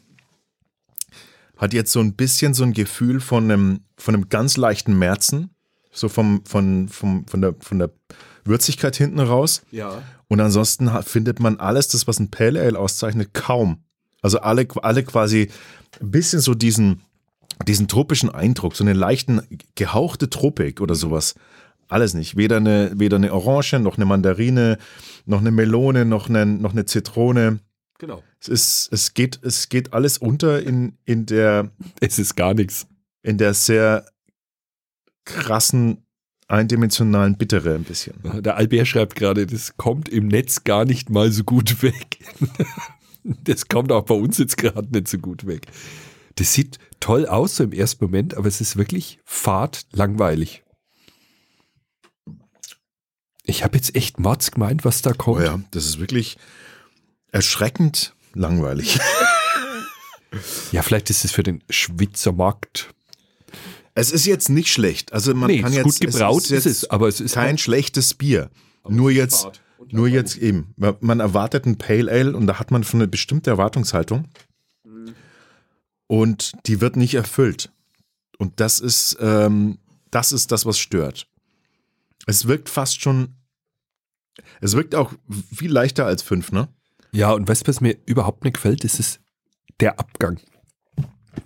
hat jetzt so ein bisschen so ein Gefühl von einem, von einem ganz leichten Märzen, so vom, von, vom, von, der, von der Würzigkeit hinten raus. Ja. Und ansonsten findet man alles, das, was ein Pale Ale auszeichnet, kaum. Also alle, alle quasi ein bisschen so diesen, diesen tropischen Eindruck, so eine leichten, gehauchte Tropik oder sowas. Alles nicht. Weder eine, weder eine Orange, noch eine Mandarine, noch eine Melone, noch eine, noch eine Zitrone. Genau. Es ist, es geht, es geht alles unter in, in der. *laughs* Es ist gar nichts. In der sehr krassen, eindimensionalen Bittere ein bisschen. Der Albert schreibt gerade, das kommt im Netz gar nicht mal so gut weg. *laughs* Das kommt auch bei uns jetzt gerade nicht so gut weg. Das sieht toll aus so im ersten Moment, aber es ist wirklich fad langweilig. Ich habe jetzt echt Mords gemeint, was da kommt. Oh ja, das ist wirklich erschreckend langweilig. *laughs* ja, vielleicht ist es für den Schweizer Markt. Es ist jetzt nicht schlecht. Also man nee, kann jetzt gut gebraut es ist, es, aber es ist kein schlechtes Bier. Nur jetzt, nur jetzt eben. Man erwartet ein Pale Ale und da hat man schon eine bestimmte Erwartungshaltung. Und die wird nicht erfüllt. Und das ist, ähm, das ist das, was stört. Es wirkt fast schon es wirkt auch viel leichter als fünf, ne? Ja, und weißt du, was mir überhaupt nicht gefällt? Das ist der Abgang.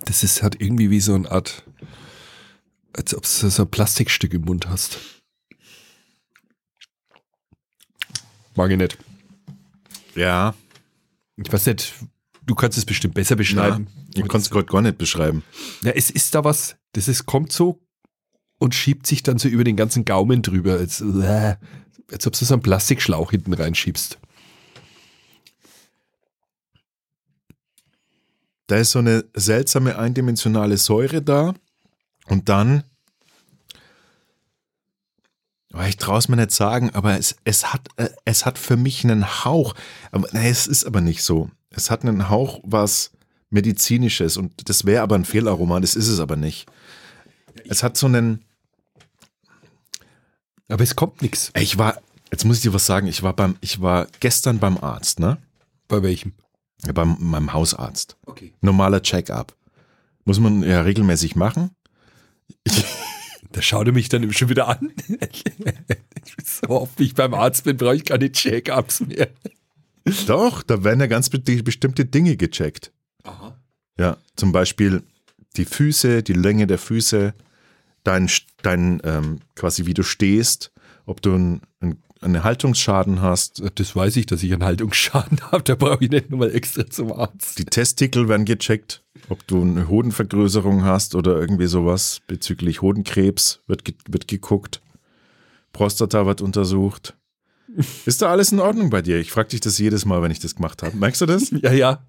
Das ist halt irgendwie wie so eine Art, als ob du so ein Plastikstück im Mund hast. Mag ich nicht. Ja. Ich weiß nicht, du kannst es bestimmt besser beschreiben. Ja, ich kann es gerade gar nicht beschreiben. Ja, es ist da was, das ist, kommt so und schiebt sich dann so über den ganzen Gaumen drüber. Als, äh, als ob du so einen Plastikschlauch hinten reinschiebst. Da ist so eine seltsame eindimensionale Säure da und dann, ich traue es mir nicht sagen, aber es, es, hat, äh, es hat für mich einen Hauch, aber, nee, es ist aber nicht so. Es hat einen Hauch, was medizinisches und das wäre aber ein Fehlaroma, das ist es aber nicht. Es hat so einen, aber es kommt nichts. Ich war, jetzt muss ich dir was sagen, ich war beim, ich war gestern beim Arzt, ne? Bei welchem? Ja, beim meinem Hausarzt. Okay. Normaler Check-up. Muss man ja regelmäßig machen. Ich, *laughs* da schaut er mich dann schon wieder an. *laughs* so oft wie ich beim Arzt bin, brauche ich keine Check-ups mehr. Doch, da werden ja ganz bestimmte Dinge gecheckt. Aha. Ja, zum Beispiel die Füße, die Länge der Füße, dein, dein ähm, quasi wie du stehst, ob du ein, ein, einen Haltungsschaden hast. Das weiß ich, dass ich einen Haltungsschaden *laughs* habe, da brauche ich nicht nochmal extra zum Arzt. Die Testikel werden gecheckt, ob du eine Hodenvergrößerung hast oder irgendwie sowas. Bezüglich Hodenkrebs wird, wird geguckt. Prostata wird untersucht. *laughs* Ist da alles in Ordnung bei dir? Ich frage dich das jedes Mal, wenn ich das gemacht habe. Merkst du das? *laughs* ja, ja.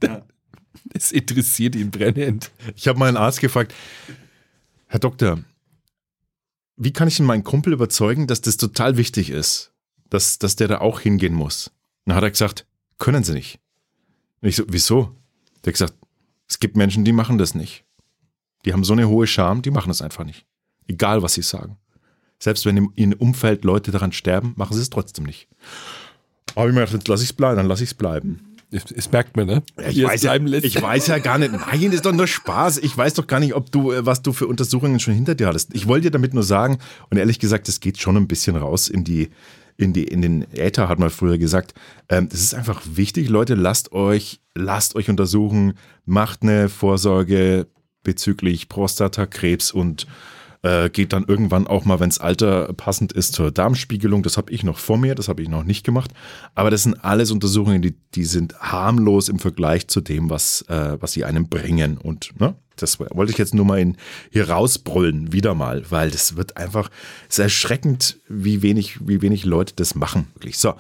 Es interessiert ihn brennend. Ich habe meinen Arzt gefragt, Herr Doktor, wie kann ich denn meinen Kumpel überzeugen, dass das total wichtig ist, dass, dass der da auch hingehen muss? dann hat er gesagt, können sie nicht. Und ich so, wieso? Der hat gesagt, es gibt Menschen, die machen das nicht. Die haben so eine hohe Scham, die machen es einfach nicht. Egal, was sie sagen. Selbst wenn im, im Umfeld Leute daran sterben, machen sie es trotzdem nicht. Aber ich mir gedacht, lass ich es bleiben, dann lass ich es bleiben. Das merkt man, ne? Ja, ich, weiß ja, ich weiß ja gar nicht. Nein, das ist doch nur Spaß. Ich weiß doch gar nicht, ob du, äh, was du für Untersuchungen schon hinter dir hattest. Ich wollte dir damit nur sagen, und ehrlich gesagt, es geht schon ein bisschen raus in die, in, die, in den Äther, hat man früher gesagt. Ähm, das ist einfach wichtig, Leute, lasst euch, lasst euch untersuchen, macht eine Vorsorge bezüglich Prostatakrebs und äh, geht dann irgendwann auch mal, wenn das Alter passend ist, zur Darmspiegelung. Das habe ich noch vor mir, das habe ich noch nicht gemacht. Aber das sind alles Untersuchungen, die, die sind harmlos im Vergleich zu dem, was, äh, was sie einem bringen. Und ne, das wollte ich jetzt nur mal in, hier rausbrüllen, wieder mal, weil das wird einfach sehr erschreckend, wie wenig, wie wenig Leute das machen. Wirklich. So,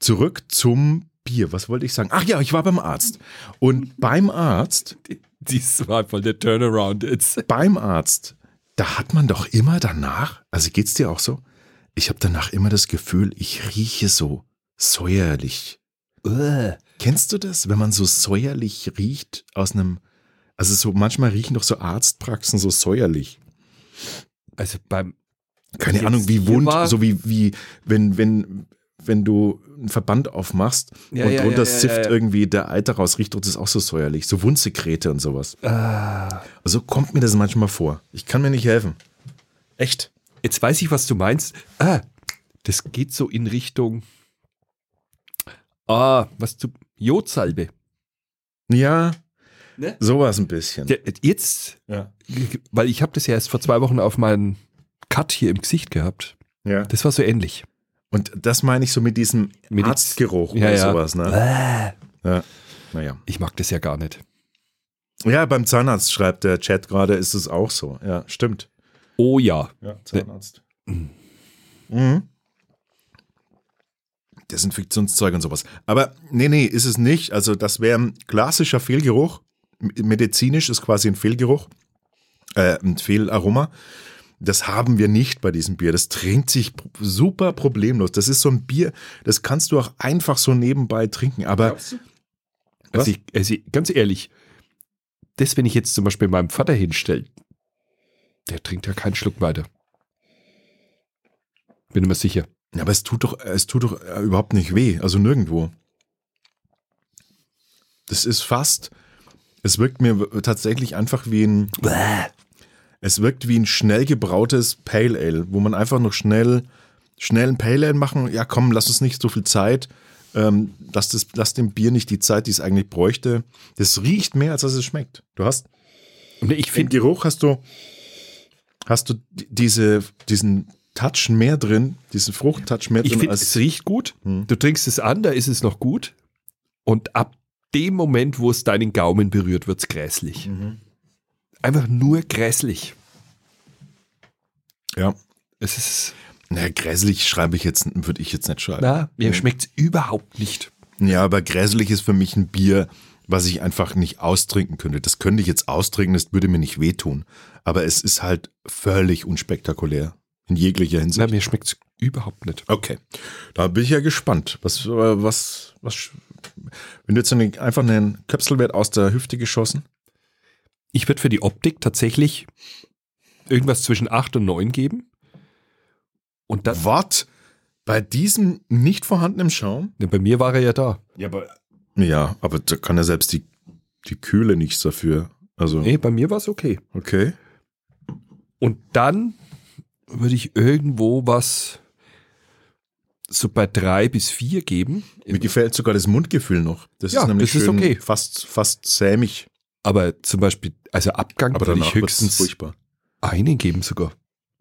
zurück zum Bier. Was wollte ich sagen? Ach ja, ich war beim Arzt. Und beim Arzt. Dies war voll der Turnaround jetzt. Beim Arzt da hat man doch immer danach, also geht's dir auch so? Ich habe danach immer das Gefühl, ich rieche so säuerlich. Uh. Kennst du das, wenn man so säuerlich riecht aus einem, also so manchmal riechen doch so Arztpraxen so säuerlich. Also beim keine Ahnung, wie wund, so wie, wie, wenn, wenn, wenn du einen Verband aufmachst ja, und ja, drunter ja, sifft irgendwie der Eiter raus, riecht das auch so säuerlich. So Wundsekrete und sowas. Ah. Also kommt mir das manchmal vor. Ich kann mir nicht helfen. Echt. Jetzt weiß ich, was du meinst. Ah, das geht so in Richtung. Ah, was du. Jodsalbe. Ja. Ne? Sowas ein bisschen. Jetzt, ja. weil ich habe das ja erst vor zwei Wochen auf meinen Cut hier im Gesicht gehabt. Ja. Das war so ähnlich. Und das meine ich so mit diesem mit Arztgeruch ja, oder ja. sowas. Ne? Ja. Naja. Ich mag das ja gar nicht. Ja, beim Zahnarzt schreibt der Chat gerade, ist es auch so. Ja, stimmt. Oh ja. Ja, Zahnarzt. Mhm. mhm. Desinfektionszeug und sowas. Aber nee, nee, ist es nicht. Also das wäre ein klassischer Fehlgeruch. Medizinisch ist quasi ein Fehlgeruch, äh, ein Fehlaroma. Das haben wir nicht bei diesem Bier. Das trinkt sich super problemlos. Das ist so ein Bier, das kannst du auch einfach so nebenbei trinken. Aber also, ich, also ganz ehrlich, das, wenn ich jetzt zum Beispiel meinem Vater hinstelle, der trinkt ja keinen Schluck weiter. Bin mir sicher. Ja, aber es tut doch, es tut doch äh, überhaupt nicht weh. Also nirgendwo. Das ist fast, es wirkt mir tatsächlich einfach wie ein. Bäh. Es wirkt wie ein schnell gebrautes Pale Ale, wo man einfach noch schnell, schnell ein Pale Ale machen. Ja, komm, lass uns nicht so viel Zeit. Ähm, lass, das, lass dem Bier nicht die Zeit, die es eigentlich bräuchte. Das riecht mehr, als dass es schmeckt. Du hast. Ich finde. Geruch hast du, hast du diese, diesen Touch mehr drin, diesen Fruchttouch mehr drin. Ich finde, es riecht gut. Hm. Du trinkst es an, da ist es noch gut. Und ab dem Moment, wo es deinen Gaumen berührt, wird es grässlich. Mhm einfach nur grässlich. Ja. Es ist. Na, grässlich schreibe ich jetzt, würde ich jetzt nicht schreiben. Na, mir schmeckt es überhaupt nicht. Ja, aber grässlich ist für mich ein Bier, was ich einfach nicht austrinken könnte. Das könnte ich jetzt austrinken, das würde mir nicht wehtun. Aber es ist halt völlig unspektakulär. In jeglicher Hinsicht. Na, mir schmeckt es überhaupt nicht. Okay. Da bin ich ja gespannt. Was, äh, was, was, wenn du jetzt einfach einen Köpselwert aus der Hüfte geschossen? Ich würde für die Optik tatsächlich irgendwas zwischen 8 und 9 geben. Und dann. Was? Bei diesem nicht vorhandenen Schaum? Ja, bei mir war er ja da. Ja, aber, ja, aber da kann er selbst die, die Kühle nichts dafür. Also. Nee, bei mir war es okay. Okay. Und dann würde ich irgendwo was so bei drei bis vier geben. Mir gefällt sogar das Mundgefühl noch. Das ja, ist nämlich das ist okay. fast, fast sämig. Aber zum Beispiel, also Abgang Aber würde ich höchstens einen geben sogar.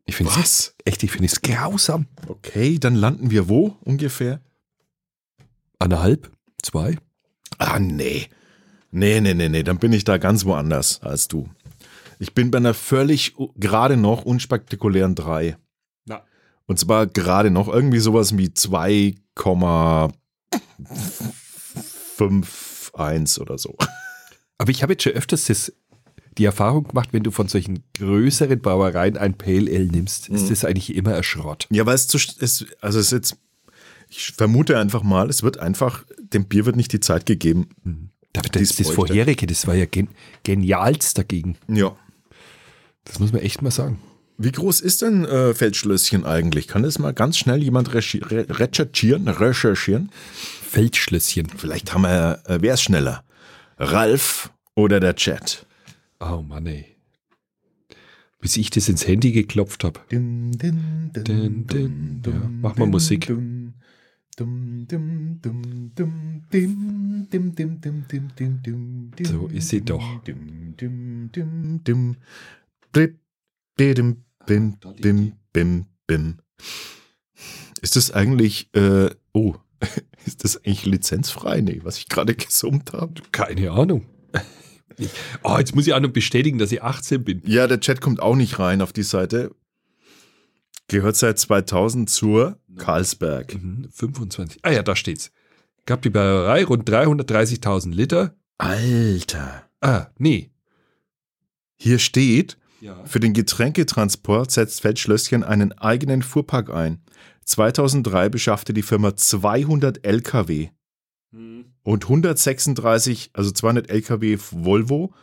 Ich finde es echt, ich finde es grausam. Okay, dann landen wir wo ungefähr? Anderthalb? Zwei? Ah, nee. Nee, nee, nee, nee, dann bin ich da ganz woanders als du. Ich bin bei einer völlig gerade noch unspektakulären drei. Und zwar gerade noch irgendwie sowas wie 2,51 oder so. Aber ich habe jetzt schon öfters das, die Erfahrung gemacht, wenn du von solchen größeren Brauereien ein Pale Ale nimmst, mhm. ist das eigentlich immer ein Schrott. Ja, weil es zu, es, also es ist jetzt, ich vermute einfach mal, es wird einfach, dem Bier wird nicht die Zeit gegeben. Mhm. Das, das, das vorherige, das war ja gen, genialst dagegen. Ja. Das muss man echt mal sagen. Wie groß ist denn äh, Feldschlösschen eigentlich? Kann das mal ganz schnell jemand recherchieren? recherchieren? Feldschlösschen. Vielleicht haben wir, äh, wer ist schneller? Ralf oder der Chat? Oh Mann, ey. Bis ich das ins Handy geklopft habe. Ja, mach mal Musik. So ist sie doch bim, bim, bim, bim. Ist das eigentlich, äh, oh, *laughs* ist das eigentlich lizenzfrei? Nee, was ich gerade gesummt habe. Keine Ahnung. Ich, oh, jetzt muss ich auch noch bestätigen, dass ich 18 bin. Ja, der Chat kommt auch nicht rein auf die Seite. Gehört seit 2000 zur Carlsberg. Mhm, 25. Ah ja, da steht's. Gab die Brauerei rund 330.000 Liter. Alter. Ah, nee. Hier steht, Ja. für den Getränketransport setzt Feldschlösschen einen eigenen Fuhrpark ein. 2003 beschaffte die Firma 200 LKW und 136, also 200 LKW Volvo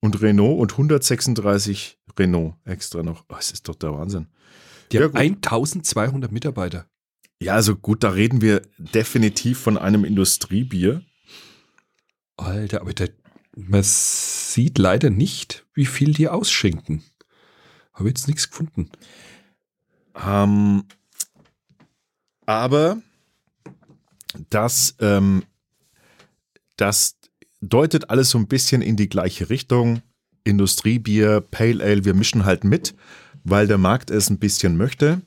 und Renault und 136 Renault extra noch. Oh, das ist doch der Wahnsinn. Die Ja, haben gut. 1200 Mitarbeiter. Ja, also gut, da reden wir definitiv von einem Industriebier. Alter, aber der, man sieht leider nicht, wie viel die ausschenken. Habe jetzt nichts gefunden. Ähm, aber das, ähm, das deutet alles so ein bisschen in die gleiche Richtung. Industriebier, Pale Ale, wir mischen halt mit, weil der Markt es ein bisschen möchte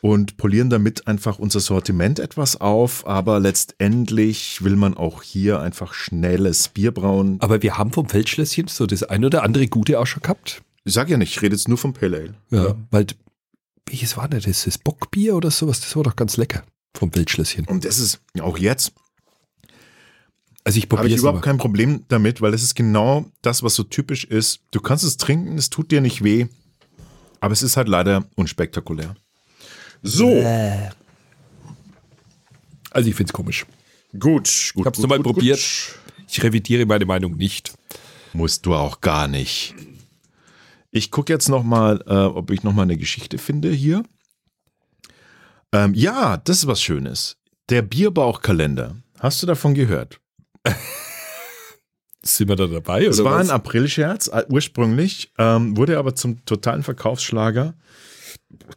und polieren damit einfach unser Sortiment etwas auf. Aber letztendlich will man auch hier einfach schnelles Bier brauen. Aber wir haben vom Feldschlösschen so das ein oder andere Gute auch schon gehabt. Ich sag ja nicht, ich rede jetzt nur vom Pale Ale. Ja, weil, welches war denn das? Das Bockbier oder sowas? Das war doch ganz lecker vom Feldschlösschen. Und das ist auch jetzt Also ich Habe probiere ich es überhaupt mal. kein Problem damit, weil es ist genau das, was so typisch ist. Du kannst es trinken, es tut dir nicht weh, aber es ist halt leider unspektakulär. So, Also ich finde es komisch. gut, gut. hab's gut, nur mal gut, probiert. gut. Ich revidiere meine Meinung nicht. Musst du auch gar nicht. Ich gucke jetzt noch mal, äh, ob ich noch mal eine Geschichte finde hier. Ähm, ja, das ist was Schönes. Der Bierbauchkalender. Hast du davon gehört? *laughs* Sind wir da dabei? Es oder war was? ein Aprilscherz äh, ursprünglich, ähm, wurde aber zum totalen Verkaufsschlager.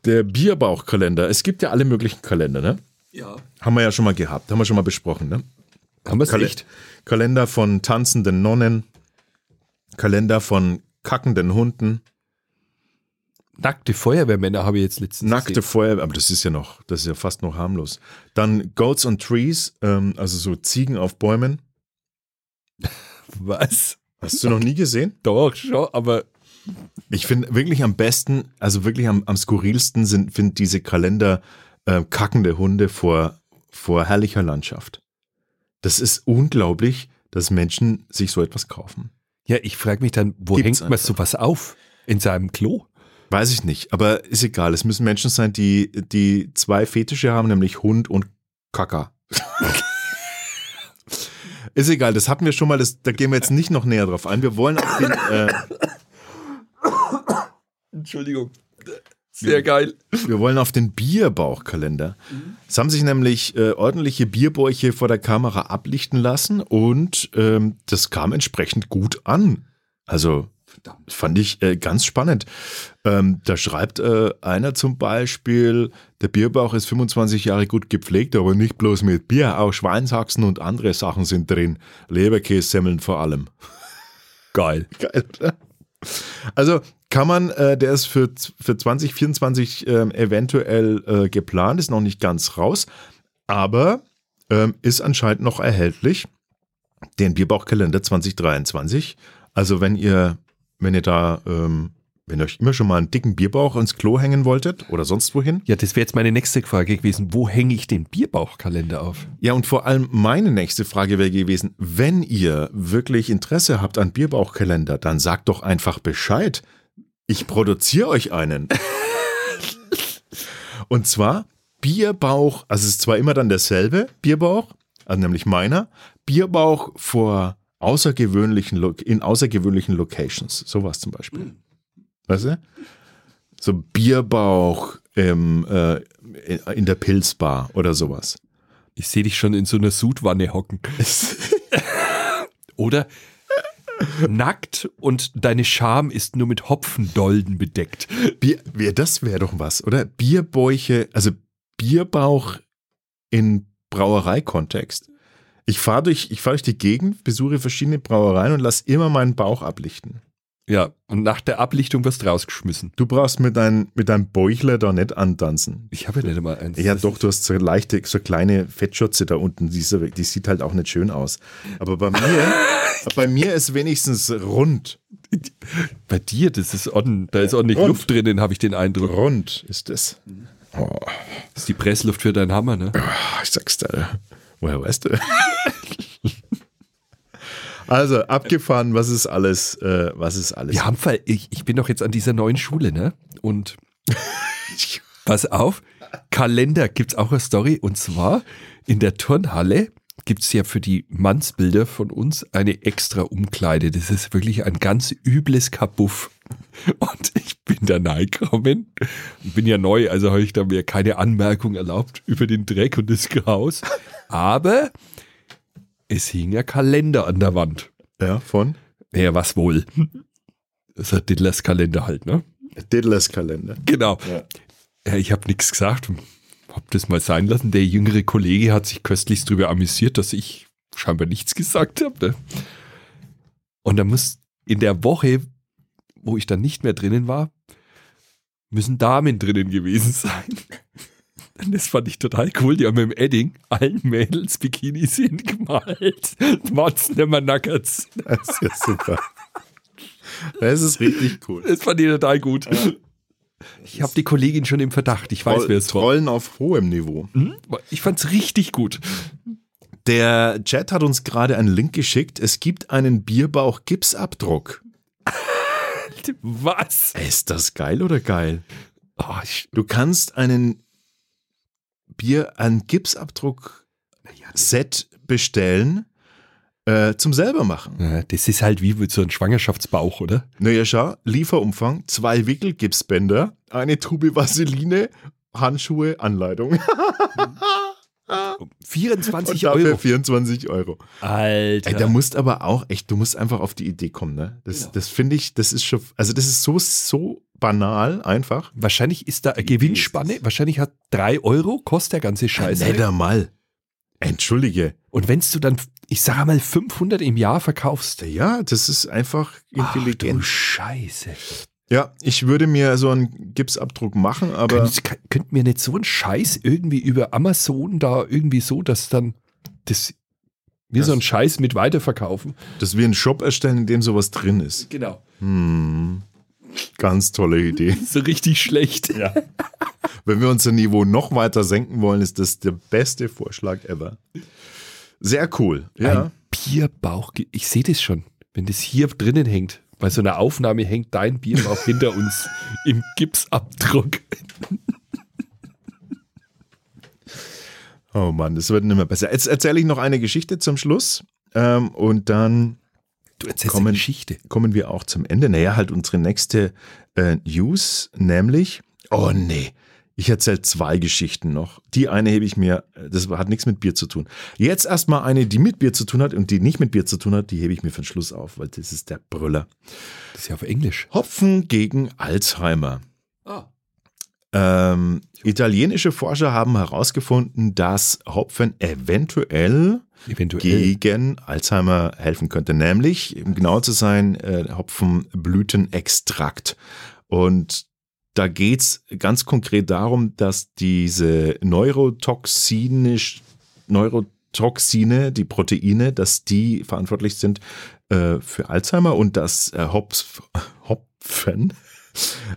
Der Bierbauchkalender. Es gibt ja alle möglichen Kalender, ne? ja. Haben wir ja schon mal gehabt, haben wir schon mal besprochen, ne? Haben wir es Kale- echt? Kalender von tanzenden Nonnen, Kalender von kackenden Hunden, Nackte Feuerwehrmänner habe ich jetzt letztens nackte gesehen. Feuer, aber das ist ja noch, das ist ja fast noch harmlos. Dann Goats on Trees, ähm, also so Ziegen auf Bäumen. *laughs* Was? Hast du noch nie gesehen? Doch, schon, aber Ich finde wirklich am besten, also wirklich am, am skurrilsten sind find diese Kalender äh, kackende Hunde vor, vor herrlicher Landschaft. Das ist unglaublich, dass Menschen sich so etwas kaufen. ja, ich frage mich dann, wo Gibt's hängt man sowas auf? In seinem Klo? Weiß ich nicht, aber ist egal. Es müssen Menschen sein, die, die zwei Fetische haben, nämlich Hund und Kaka. *laughs* ist egal, das hatten wir schon mal, das, da gehen wir jetzt nicht noch näher drauf ein. Wir wollen auf den, äh, *coughs* Entschuldigung. Sehr geil. Wir wollen auf den Bierbauchkalender. Es haben sich nämlich äh, ordentliche Bierbäuche vor der Kamera ablichten lassen und ähm, das kam entsprechend gut an. Also Verdammt. fand ich äh, ganz spannend. Ähm, da schreibt äh, einer zum Beispiel, der Bierbauch ist 25 Jahre gut gepflegt, aber nicht bloß mit Bier, auch Schweinshaxen und andere Sachen sind drin. Leberkässemmeln vor allem. Geil. *laughs* Geil, oder? Also kann man, äh, der ist für, für 2024 ähm, eventuell äh, geplant, ist noch nicht ganz raus, aber ähm, ist anscheinend noch erhältlich. Den Bierbauchkalender 2023. Also wenn ihr, wenn ihr da, ähm, wenn ihr euch immer schon mal einen dicken Bierbauch ins Klo hängen wolltet oder sonst wohin. Ja, das wäre jetzt meine nächste Frage gewesen. Wo hänge ich den Bierbauchkalender auf? Ja, und vor allem meine nächste Frage wäre gewesen, wenn ihr wirklich Interesse habt an Bierbauchkalender, dann sagt doch einfach Bescheid. Ich produziere euch einen. *laughs* und zwar Bierbauch, also es ist zwar immer dann derselbe Bierbauch, also nämlich meiner, Bierbauch vor außergewöhnlichen, in außergewöhnlichen Locations. Sowas zum Beispiel. Weißt du? So Bierbauch im, äh, in der Pilzbar oder sowas. Ich sehe dich schon in so einer Sudwanne hocken. *laughs* Oder nackt und deine Scham ist nur mit Hopfendolden bedeckt. Bier, das wäre doch was, oder? Bierbäuche, also Bierbauch in Brauereikontext. Ich fahre durch, ich fahr durch die Gegend, besuche verschiedene Brauereien und lass immer meinen Bauch ablichten. Ja, und nach der Ablichtung wirst du rausgeschmissen. Du brauchst mit, dein, mit deinem Bäuchler da nicht antanzen. Ich habe ja nicht immer eins. Ja, Das doch, du hast so leichte, so kleine Fettschürze da unten. Die, die sieht halt auch nicht schön aus. Aber bei mir, *laughs* bei mir ist wenigstens rund. Bei dir, das ist ordn, da ist ordentlich Und? Luft drinnen, habe ich den Eindruck. Rund ist es. Oh, Das ist die Pressluft für deinen Hammer, ne? ich sag's dir. Woher weißt du? *laughs* Also, abgefahren, was ist alles, äh, was ist alles? Wir haben Fall, ich, ich bin doch jetzt an dieser neuen Schule, ne? Und *laughs* pass auf, Kalender gibt's auch eine Story. Und zwar in der Turnhalle gibt's ja für die Mannsbilder von uns eine extra Umkleide. Das ist wirklich ein ganz übles Kabuff. *laughs* Und ich bin da reingekommen, bin ja neu, also habe ich da mir keine Anmerkung erlaubt über den Dreck und das Chaos. Aber es hing ja Kalender an der Wand. Ja, von Ja, was wohl? Das ist Diddlers Kalender halt, ne? Diddlers Kalender. Genau. Ja. Ja, ich habe nichts gesagt, hab das mal sein lassen. Der jüngere Kollege hat sich köstlichst darüber amüsiert, dass ich scheinbar nichts gesagt habe. Ne? Und dann muss in der Woche, wo ich dann nicht mehr drinnen war, müssen Damen drinnen gewesen *laughs* sein. Das fand ich total cool. Die haben mit dem Edding allen Mädels Bikinis hingemalt. Motzen immer Nuggets. Das ist ja super. Das ist richtig cool. Das fand ich total gut. Ich habe die Kollegin schon im Verdacht. Ich weiß, wer es war. Trollen auf hohem Niveau. Hm? Ich fand's richtig gut. Der Chat hat uns gerade einen Link geschickt. Es gibt einen Bierbauch-Gipsabdruck. *laughs* Was? Ist das geil oder geil? Oh, ich, Du kannst einen Bier, einen Gipsabdruck-Set bestellen äh, zum selber machen. Ja, das ist halt wie so einem Schwangerschaftsbauch, oder? Naja, schau, Lieferumfang, zwei Wickelgipsbänder, eine Tube Vaseline, Handschuhe, Anleitung. *laughs* *laughs* 24 Und dafür Euro. 24 Euro. Alter. Ey, da musst aber auch, echt, du musst einfach auf die Idee kommen, ne? Das, Genau. das finde ich, das ist schon, also das ist so, so banal einfach. Wahrscheinlich ist da eine Gewinnspanne. Wahrscheinlich hat 3 Euro, kostet der ganze Scheiß. Nicht einmal. Entschuldige. Und wenn du dann, ich sage mal, 500 im Jahr verkaufst. Ja, das ist einfach Ach, du intelligent. Scheiße. Ja, ich würde mir so einen Gipsabdruck machen, aber Könnt, könnt mir nicht so einen Scheiß irgendwie über Amazon da irgendwie so, dass dann das wir so einen Scheiß mit weiterverkaufen? dass wir einen Shop erstellen, in dem sowas drin ist. Genau. Hm, ganz tolle Idee. *laughs* So richtig schlecht. Ja. Wenn wir unser Niveau noch weiter senken wollen, ist das der beste Vorschlag ever. Sehr cool. Ja. Ein Bierbauch. Ich sehe das schon. Wenn das hier drinnen hängt, bei so einer Aufnahme hängt dein Bierbauch hinter uns im Gipsabdruck. Oh Mann, das wird nicht mehr besser. Jetzt erzähle ich noch eine Geschichte zum Schluss. Ähm, und dann Du erzählst Kommen- eine Geschichte. kommen wir auch zum Ende. Naja, halt unsere nächste äh, News, nämlich, oh nee, ich erzähle zwei Geschichten noch. Die eine hebe ich mir, das hat nichts mit Bier zu tun. Jetzt erstmal eine, die mit Bier zu tun hat und die nicht mit Bier zu tun hat, die hebe ich mir für den Schluss auf, weil das ist der Brüller. Das ist ja auf Englisch. Hopfen gegen Alzheimer. Ah. Ähm, italienische Forscher haben herausgefunden, dass Hopfen eventuell Eventuell. gegen Alzheimer helfen könnte. Nämlich, um genau zu sein, äh, Hopfenblütenextrakt. Und da geht's ganz konkret darum, dass diese neurotoxinisch, Neurotoxine, die Proteine, dass die verantwortlich sind äh, für Alzheimer und dass äh, Hopf, Hopfen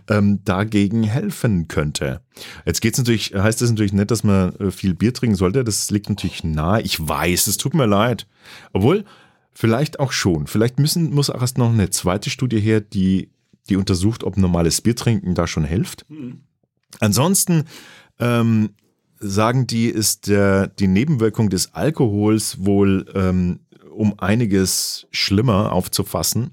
ähm, dagegen helfen könnte. Jetzt geht's natürlich, heißt das natürlich nicht, dass man äh, viel Bier trinken sollte. Das liegt natürlich nahe. Ich weiß, es tut mir leid. Obwohl, vielleicht auch schon. Vielleicht müssen, muss auch erst noch eine zweite Studie her, die, die untersucht, ob normales Bier trinken da schon hilft. Ansonsten ähm, sagen die, ist der, die Nebenwirkung des Alkohols wohl ähm, um einiges schlimmer aufzufassen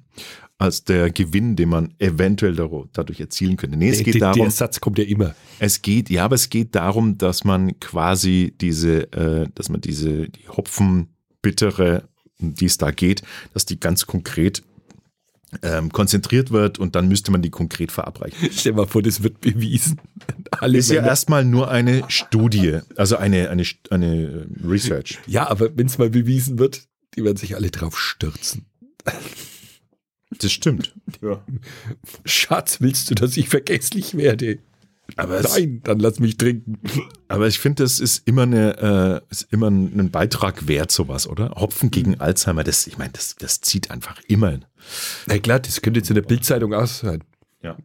als der Gewinn, den man eventuell dadurch erzielen könnte. Nee, es Der- geht der, darum, der Satz kommt ja immer. es geht, ja, aber es geht darum, dass man quasi diese, äh, dass man diese die Hopfenbittere, um die es da geht, dass die ganz konkret ähm, konzentriert wird und dann müsste man die konkret verabreichen. *laughs* Stell dir mal vor, das wird bewiesen. *laughs* Alle Ist ja Männer- erstmal nur eine Studie, also eine, eine, eine Research. ja, aber wenn es mal bewiesen wird, die werden sich alle drauf stürzen. Das stimmt. *laughs* Schatz, willst du, dass ich vergesslich werde? Aber, es, Nein, dann lass mich trinken. aber ich finde, das ist immer, eine, äh, ist immer ein ein Beitrag wert, sowas, oder? Hopfen gegen Alzheimer, das, ich meine, das, das zieht einfach immer. hin. Na klar, das könnte jetzt in der Bildzeitung auch sein. Ja.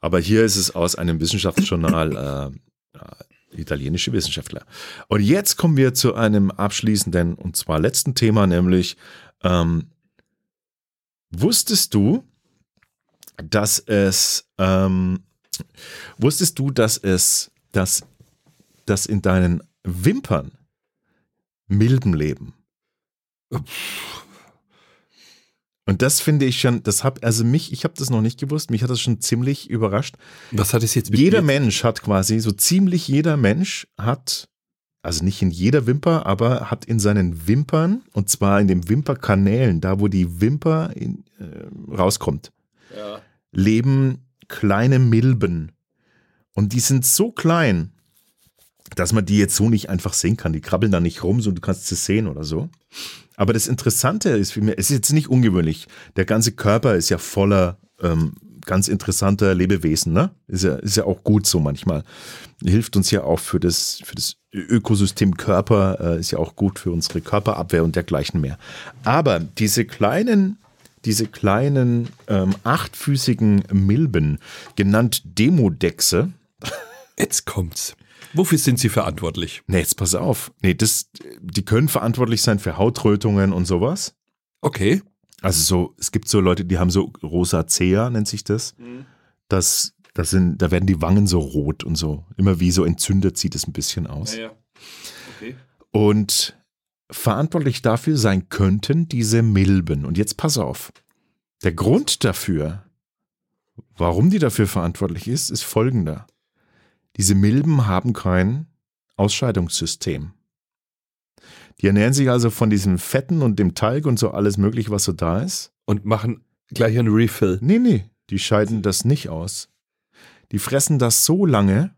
Aber hier ist es aus einem Wissenschaftsjournal, äh, äh, italienische Wissenschaftler. Und jetzt kommen wir zu einem abschließenden und zwar letzten Thema, nämlich ähm, wusstest du, dass es ähm, wusstest du, dass es, dass, dass in deinen Wimpern Milben leben? Und das finde ich schon, das hab, also mich, ich habe das noch nicht gewusst, mich hat das schon ziemlich überrascht. Was hat es jetzt mit Jeder mir- Mensch hat quasi, so ziemlich jeder Mensch hat, also nicht in jeder Wimper, aber hat in seinen Wimpern, und zwar in den Wimperkanälen, da wo die Wimper in, äh, rauskommt, leben kleine Milben. Und die sind so klein, dass man die jetzt so nicht einfach sehen kann. Die krabbeln da nicht rum, so du kannst sie sehen oder so. Aber das Interessante ist, für mich, es ist jetzt nicht ungewöhnlich. Der ganze Körper ist ja voller ähm, ganz interessanter Lebewesen, ne? Ist ja, ist ja auch gut so manchmal. Hilft uns ja auch für das, für das Ökosystem Körper, äh, ist ja auch gut für unsere Körperabwehr und dergleichen mehr. Aber diese kleinen, diese kleinen ähm, achtfüßigen Milben, genannt Demodexe, Jetzt kommt's. Wofür sind sie verantwortlich? Nee, jetzt pass auf. Nee, das, die können verantwortlich sein für Hautrötungen und sowas. Okay. Also so, es gibt so Leute, die haben so Rosacea, nennt sich das. Das, das sind, da werden die Wangen so rot und so. Immer wie so entzündet sieht es ein bisschen aus. ja. Okay. Und verantwortlich dafür sein könnten diese Milben. Und jetzt pass auf. Der Grund dafür, warum die dafür verantwortlich ist, ist folgender. Diese Milben haben kein Ausscheidungssystem. Die ernähren sich also von diesem Fetten und dem Talg und so alles mögliche, was so da ist. Und machen gleich einen Refill. Nee, nee, die scheiden das nicht aus. Die fressen das so lange,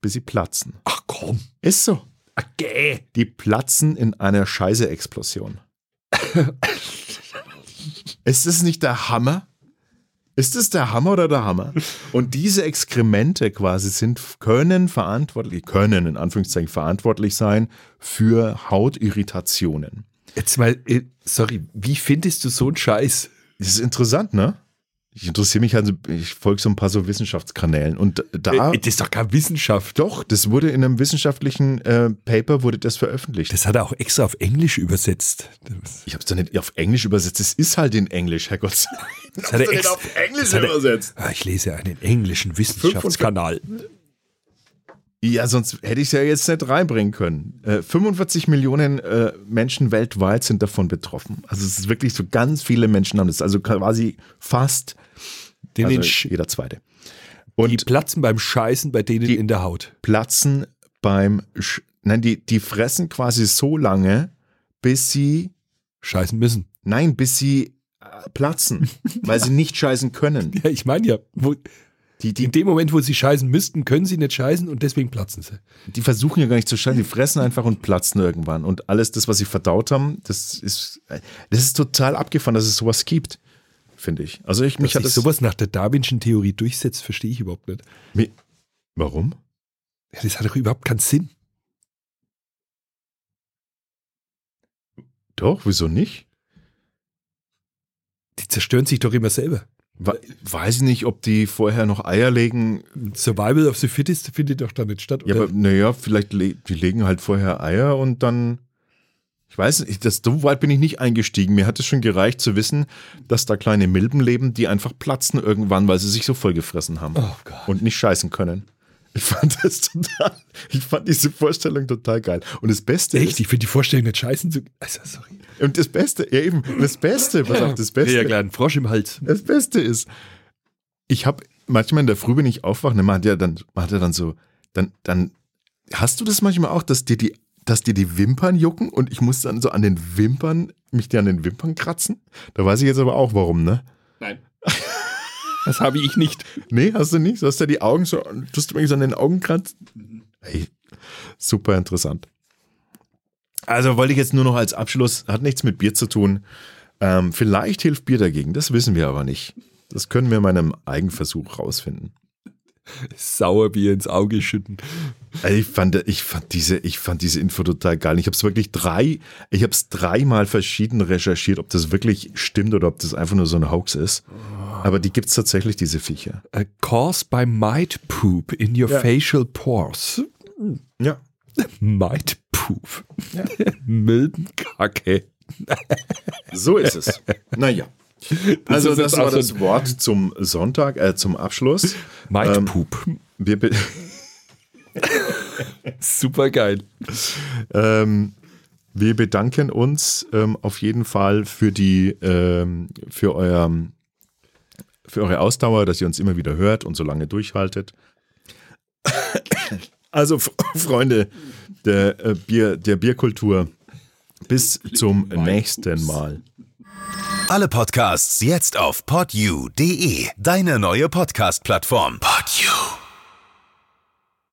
bis sie platzen. Ach komm. Ist so. Okay. Die platzen in einer Scheiße-Explosion. ist das nicht der Hammer? Ist das der Hammer oder der Hammer? Und diese Exkremente quasi sind, können verantwortlich, können in Anführungszeichen verantwortlich sein für Hautirritationen. Jetzt mal, äh, sorry, wie findest du so einen Scheiß? Das ist interessant, ne? Ich interessiere mich also, ich folge so ein paar so Wissenschaftskanälen und da. Äh, das ist doch keine Wissenschaft. doch, das wurde in einem wissenschaftlichen äh, Paper wurde das veröffentlicht. Das hat er auch extra auf Englisch übersetzt. Das, Ich habe es doch nicht auf Englisch übersetzt. Es ist halt in Englisch, Herrgott. sei *laughs* Dank. das hat er extra auf Englisch das hat er- übersetzt? Ah, ich lese einen englischen Wissenschaftskanal. Ja, sonst hätte ich es ja jetzt nicht reinbringen können. Äh, 45 Millionen äh, Menschen weltweit sind davon betroffen. Also es ist wirklich so ganz viele Menschen haben das. Also quasi fast Den also Sch- jeder zweite. die Und platzen beim Scheißen bei denen Die- in der Haut. platzen beim, Sch nein, die, die fressen quasi so lange, bis sie, Scheißen müssen. nein, bis sie äh, platzen, *laughs* weil sie nicht scheißen können. Ja, ich meine ja, wo, Die, die, in dem Moment, wo sie scheißen müssten, können sie nicht scheißen und deswegen platzen sie. die versuchen ja gar nicht zu scheißen, die fressen einfach und platzen irgendwann. Und alles das, was sie verdaut haben, das ist, das ist total abgefahren, dass es sowas gibt, finde ich. Also ich, mich Dass hat sich das sowas nach der Darwinschen Theorie durchsetzt, verstehe ich überhaupt nicht. Mi- Warum? Ja, das hat doch überhaupt keinen Sinn. Doch, wieso nicht? Die zerstören sich doch immer selber. We- Weiß ich nicht, ob die vorher noch Eier legen. Survival of the Fittest findet doch da nicht statt. Ja, oder? aber naja, vielleicht le die legen halt vorher Eier und dann. Ich weiß nicht, das, so weit bin ich nicht eingestiegen. Mir hat es schon gereicht zu wissen, dass da kleine Milben leben, die einfach platzen irgendwann, weil sie sich so vollgefressen haben oh und nicht scheißen können. Ich fand das total, ich fand diese Vorstellung total geil. Und das Beste Echt? ist, Ich finde die Vorstellung nicht scheißen zu. Also, sorry. und das Beste, ja eben, das Beste, pass auf, das Beste. Ja, klar, ein Frosch im Hals. Das Beste ist, ich habe manchmal in der Früh, wenn ich aufwache, ne, man hat ja dann, man hat ja dann so, dann, dann hast du das manchmal auch, dass dir die, dass dir die Wimpern jucken und ich muss dann so an den Wimpern, mich dir an den Wimpern kratzen? Da weiß ich jetzt aber auch warum, ne? Nein. *laughs* Das habe ich nicht. Nee, hast du nicht? Du hast ja die Augen so, tust du mir so an den Augen kratzt? Hey, super interessant. Also wollte ich jetzt nur noch als Abschluss, hat nichts mit Bier zu tun. Ähm, vielleicht hilft Bier dagegen, das wissen wir aber nicht. Das können wir in meinem Eigenversuch rausfinden. Sauerbier ins Auge schütten. Also ich fand, ich fand diese, ich fand diese Info total geil. Ich habe es wirklich drei, ich habe es dreimal verschieden recherchiert, ob das wirklich stimmt oder ob das einfach nur so ein Hoax ist. Aber die gibt es tatsächlich, diese Viecher. A cause by mite poop in your Ja. facial pores. Ja. *laughs* Mite poop. *laughs* Milbenkacke. *laughs* So ist es. Naja. Also das war auch so das Wort zum Sonntag, äh, zum Abschluss. Mite Ähm, poop. Wir, be *laughs* Super geil. ähm, wir bedanken uns ähm, auf jeden Fall für die, ähm, für euer, für eure Ausdauer, dass ihr uns immer wieder hört und so lange durchhaltet. *coughs* Also *coughs* Freunde der, äh, Bier, der Bierkultur, bis zum nächsten Mal. Alle Podcasts jetzt auf podyou.de, deine neue Podcast-Plattform.